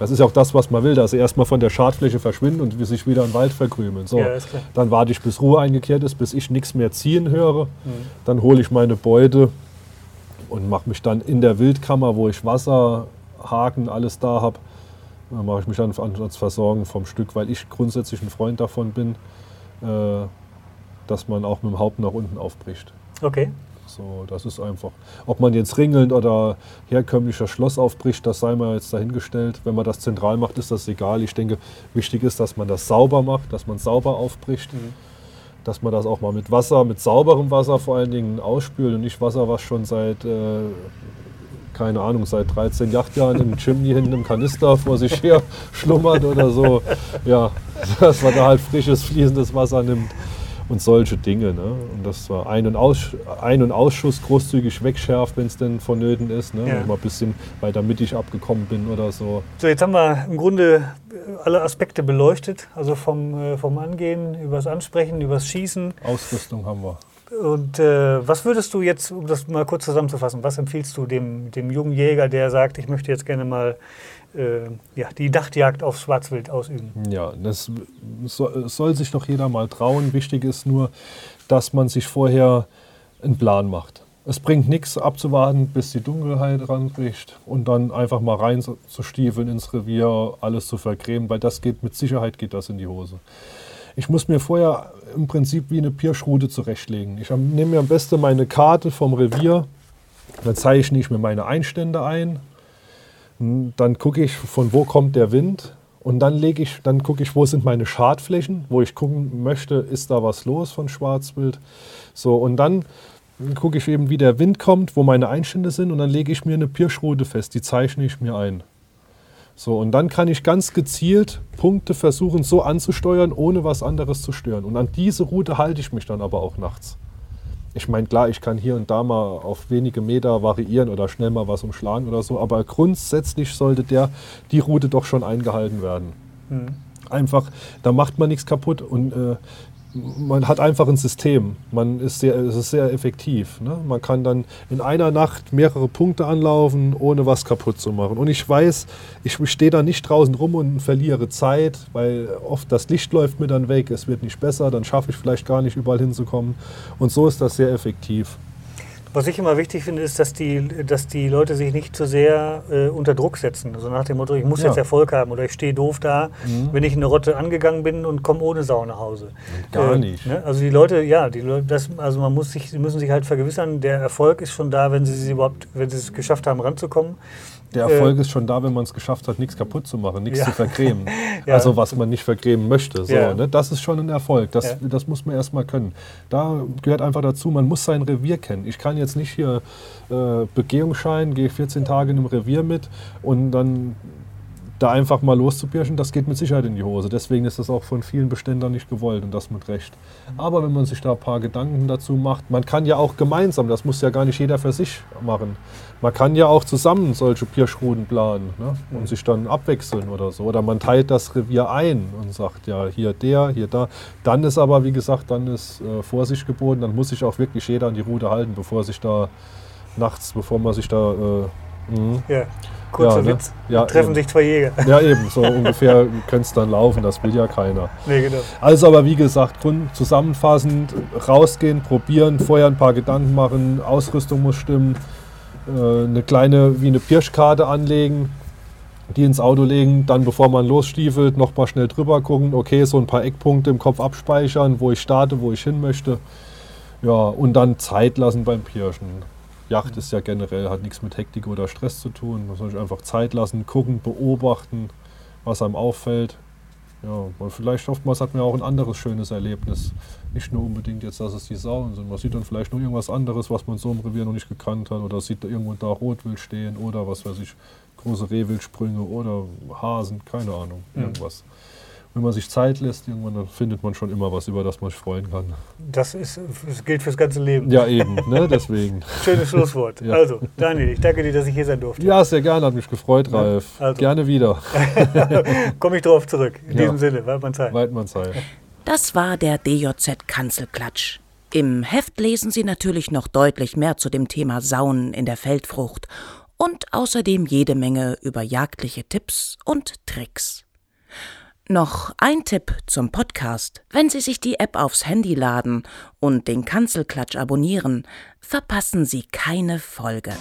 Das ist ja auch das, was man will, dass sie erstmal von der Schadfläche verschwinden und sich wieder im Wald verkrümeln. So, ja, dann warte ich, bis Ruhe eingekehrt ist, bis ich nichts mehr ziehen höre. Mhm. Dann hole ich meine Beute und mache mich dann in der Wildkammer, wo ich Wasser, Haken, alles da habe, dann mache ich mich dann ans Versorgen vom Stück, weil ich grundsätzlich ein Freund davon bin, äh, dass man auch mit dem Haupt nach unten aufbricht. Okay. So, das ist einfach. Ob man jetzt ringelnd oder herkömmlicher Schloss aufbricht, das sei mal jetzt dahingestellt. Wenn man das zentral macht, ist das egal. Ich denke, wichtig ist, dass man das sauber macht, dass man sauber aufbricht. Mhm. Dass man das auch mal mit Wasser, mit sauberem Wasser vor allen Dingen ausspült und nicht Wasser, was schon seit, äh, keine Ahnung, seit 13 Yachtjahren im Chimney hinten im Kanister vor sich her schlummert oder so. Ja, dass man da halt frisches, fließendes Wasser nimmt und solche Dinge. Ne? Und das war Ein- und, Aus Ein und Ausschuss großzügig wegschärft, wenn es denn vonnöten ist. Ne? Ja. Mal ein bisschen weiter mittig abgekommen bin oder so. So, jetzt haben wir im Grunde alle Aspekte beleuchtet. Also vom, äh, vom Angehen, übers Ansprechen, übers Schießen. Ausrüstung haben wir. Und äh, was würdest du jetzt, um das mal kurz zusammenzufassen, was empfiehlst du dem, dem jungen Jäger, der sagt, ich möchte jetzt gerne mal äh, ja, die Dachtjagd aufs Schwarzwild ausüben. Ja, das soll, soll sich doch jeder mal trauen. Wichtig ist nur, dass man sich vorher einen Plan macht. Es bringt nichts abzuwarten, bis die Dunkelheit ranbricht und dann einfach mal rein zu stiefeln ins Revier, alles zu vergrämen, weil das geht, mit Sicherheit geht das in die Hose. Ich muss mir vorher im Prinzip wie eine Pirschrute zurechtlegen. Ich nehme mir am besten meine Karte vom Revier, dann zeichne ich mir meine Einstände ein, dann gucke ich, von wo kommt der Wind. Und dann lege ich, dann gucke ich, wo sind meine Schadflächen, wo ich gucken möchte, ist da was los von Schwarzwild. So, und dann gucke ich eben, wie der Wind kommt, wo meine Einstände sind, und dann lege ich mir eine Pirschroute fest, die zeichne ich mir ein. So, und dann kann ich ganz gezielt Punkte versuchen, so anzusteuern, ohne was anderes zu stören. Und an diese Route halte ich mich dann aber auch nachts ich meine, klar, ich kann hier und da mal auf wenige Meter variieren oder schnell mal was umschlagen oder so, aber grundsätzlich sollte der, die Route doch schon eingehalten werden. Mhm. Einfach, da macht man nichts kaputt und äh, man hat einfach ein System. Man ist sehr, es ist sehr effektiv. Ne? Man kann dann in einer Nacht mehrere Punkte anlaufen, ohne was kaputt zu machen. Und ich weiß, ich stehe da nicht draußen rum und verliere Zeit, weil oft das Licht läuft mir dann weg, es wird nicht besser, dann schaffe ich vielleicht gar nicht überall hinzukommen. Und so ist das sehr effektiv. Was ich immer wichtig finde, ist, dass die, dass die Leute sich nicht zu sehr äh, unter Druck setzen. Also nach dem Motto, ich muss ja. jetzt Erfolg haben oder ich stehe doof da, mhm. wenn ich eine Rotte angegangen bin und komme ohne Sau nach Hause. Gar äh, nicht. Ne? Also die Leute, ja, die Leute, das, also man muss sich, sie müssen sich halt vergewissern, der Erfolg ist schon da, wenn sie es überhaupt, wenn sie es geschafft haben, ranzukommen. Der Erfolg äh, ist schon da, wenn man es geschafft hat, nichts kaputt zu machen, nichts ja. zu vergrämen. ja. Also was man nicht vergrämen möchte. So, ja. ne? Das ist schon ein Erfolg. Das, das muss man erstmal können. Da gehört einfach dazu, man muss sein Revier kennen. Ich kann jetzt nicht hier äh, Begehungsschein, gehe 14 Tage in einem Revier mit und dann da einfach mal loszupirschen, das geht mit Sicherheit in die Hose. Deswegen ist das auch von vielen Beständern nicht gewollt und das mit Recht. Aber wenn man sich da ein paar Gedanken dazu macht, man kann ja auch gemeinsam, das muss ja gar nicht jeder für sich machen. Man kann ja auch zusammen solche Pirschrouten planen ne? und sich dann abwechseln oder so. Oder man teilt das Revier ein und sagt, ja, hier der, hier da. Dann ist aber, wie gesagt, dann ist äh, Vorsicht geboten. Dann muss sich auch wirklich jeder an die Route halten, bevor sich da nachts, bevor man sich da... Äh, mhm. ja. Kurzer ja, ne? Witz. Ja, treffen eben. sich zwei Jäger. Ja, eben. So ungefähr könnte es dann laufen. Das will ja keiner. Nee, genau. Also, aber wie gesagt, zusammenfassend, rausgehen, probieren, vorher ein paar Gedanken machen, Ausrüstung muss stimmen, äh, eine kleine, wie eine Pirschkarte anlegen, die ins Auto legen, dann bevor man losstiefelt, noch mal schnell drüber gucken, okay, so ein paar Eckpunkte im Kopf abspeichern, wo ich starte, wo ich hin möchte. Ja, und dann Zeit lassen beim Pirschen. Yacht ist ja generell, hat nichts mit Hektik oder Stress zu tun. Man soll sich einfach Zeit lassen, gucken, beobachten, was einem auffällt. Ja, weil vielleicht oftmals hat man auch ein anderes schönes Erlebnis. Nicht nur unbedingt jetzt, dass es die Sauen sind. Man sieht dann vielleicht noch irgendwas anderes, was man so im Revier noch nicht gekannt hat. Oder sieht da irgendwo da Rotwild stehen oder was weiß ich, große Rehwildsprünge oder Hasen, keine Ahnung, irgendwas. Mhm wenn man sich Zeit lässt, irgendwann dann findet man schon immer was, über das man sich freuen kann. Das, ist, das gilt fürs ganze Leben. Ja, eben, ne? deswegen. Schönes Schlusswort. Ja. Also, Daniel, ich danke dir, dass ich hier sein durfte. Ja, sehr gerne, hat mich gefreut, Ralf. Also. Gerne wieder. Komme ich drauf zurück. In ja. diesem Sinne, Waldmannsheim. Waldmannsheim. Das war der DJZ-Kanzelklatsch. Im Heft lesen Sie natürlich noch deutlich mehr zu dem Thema Saunen in der Feldfrucht und außerdem jede Menge über jagdliche Tipps und Tricks. Noch ein Tipp zum Podcast. Wenn Sie sich die App aufs Handy laden und den Kanzelklatsch abonnieren, verpassen Sie keine Folge.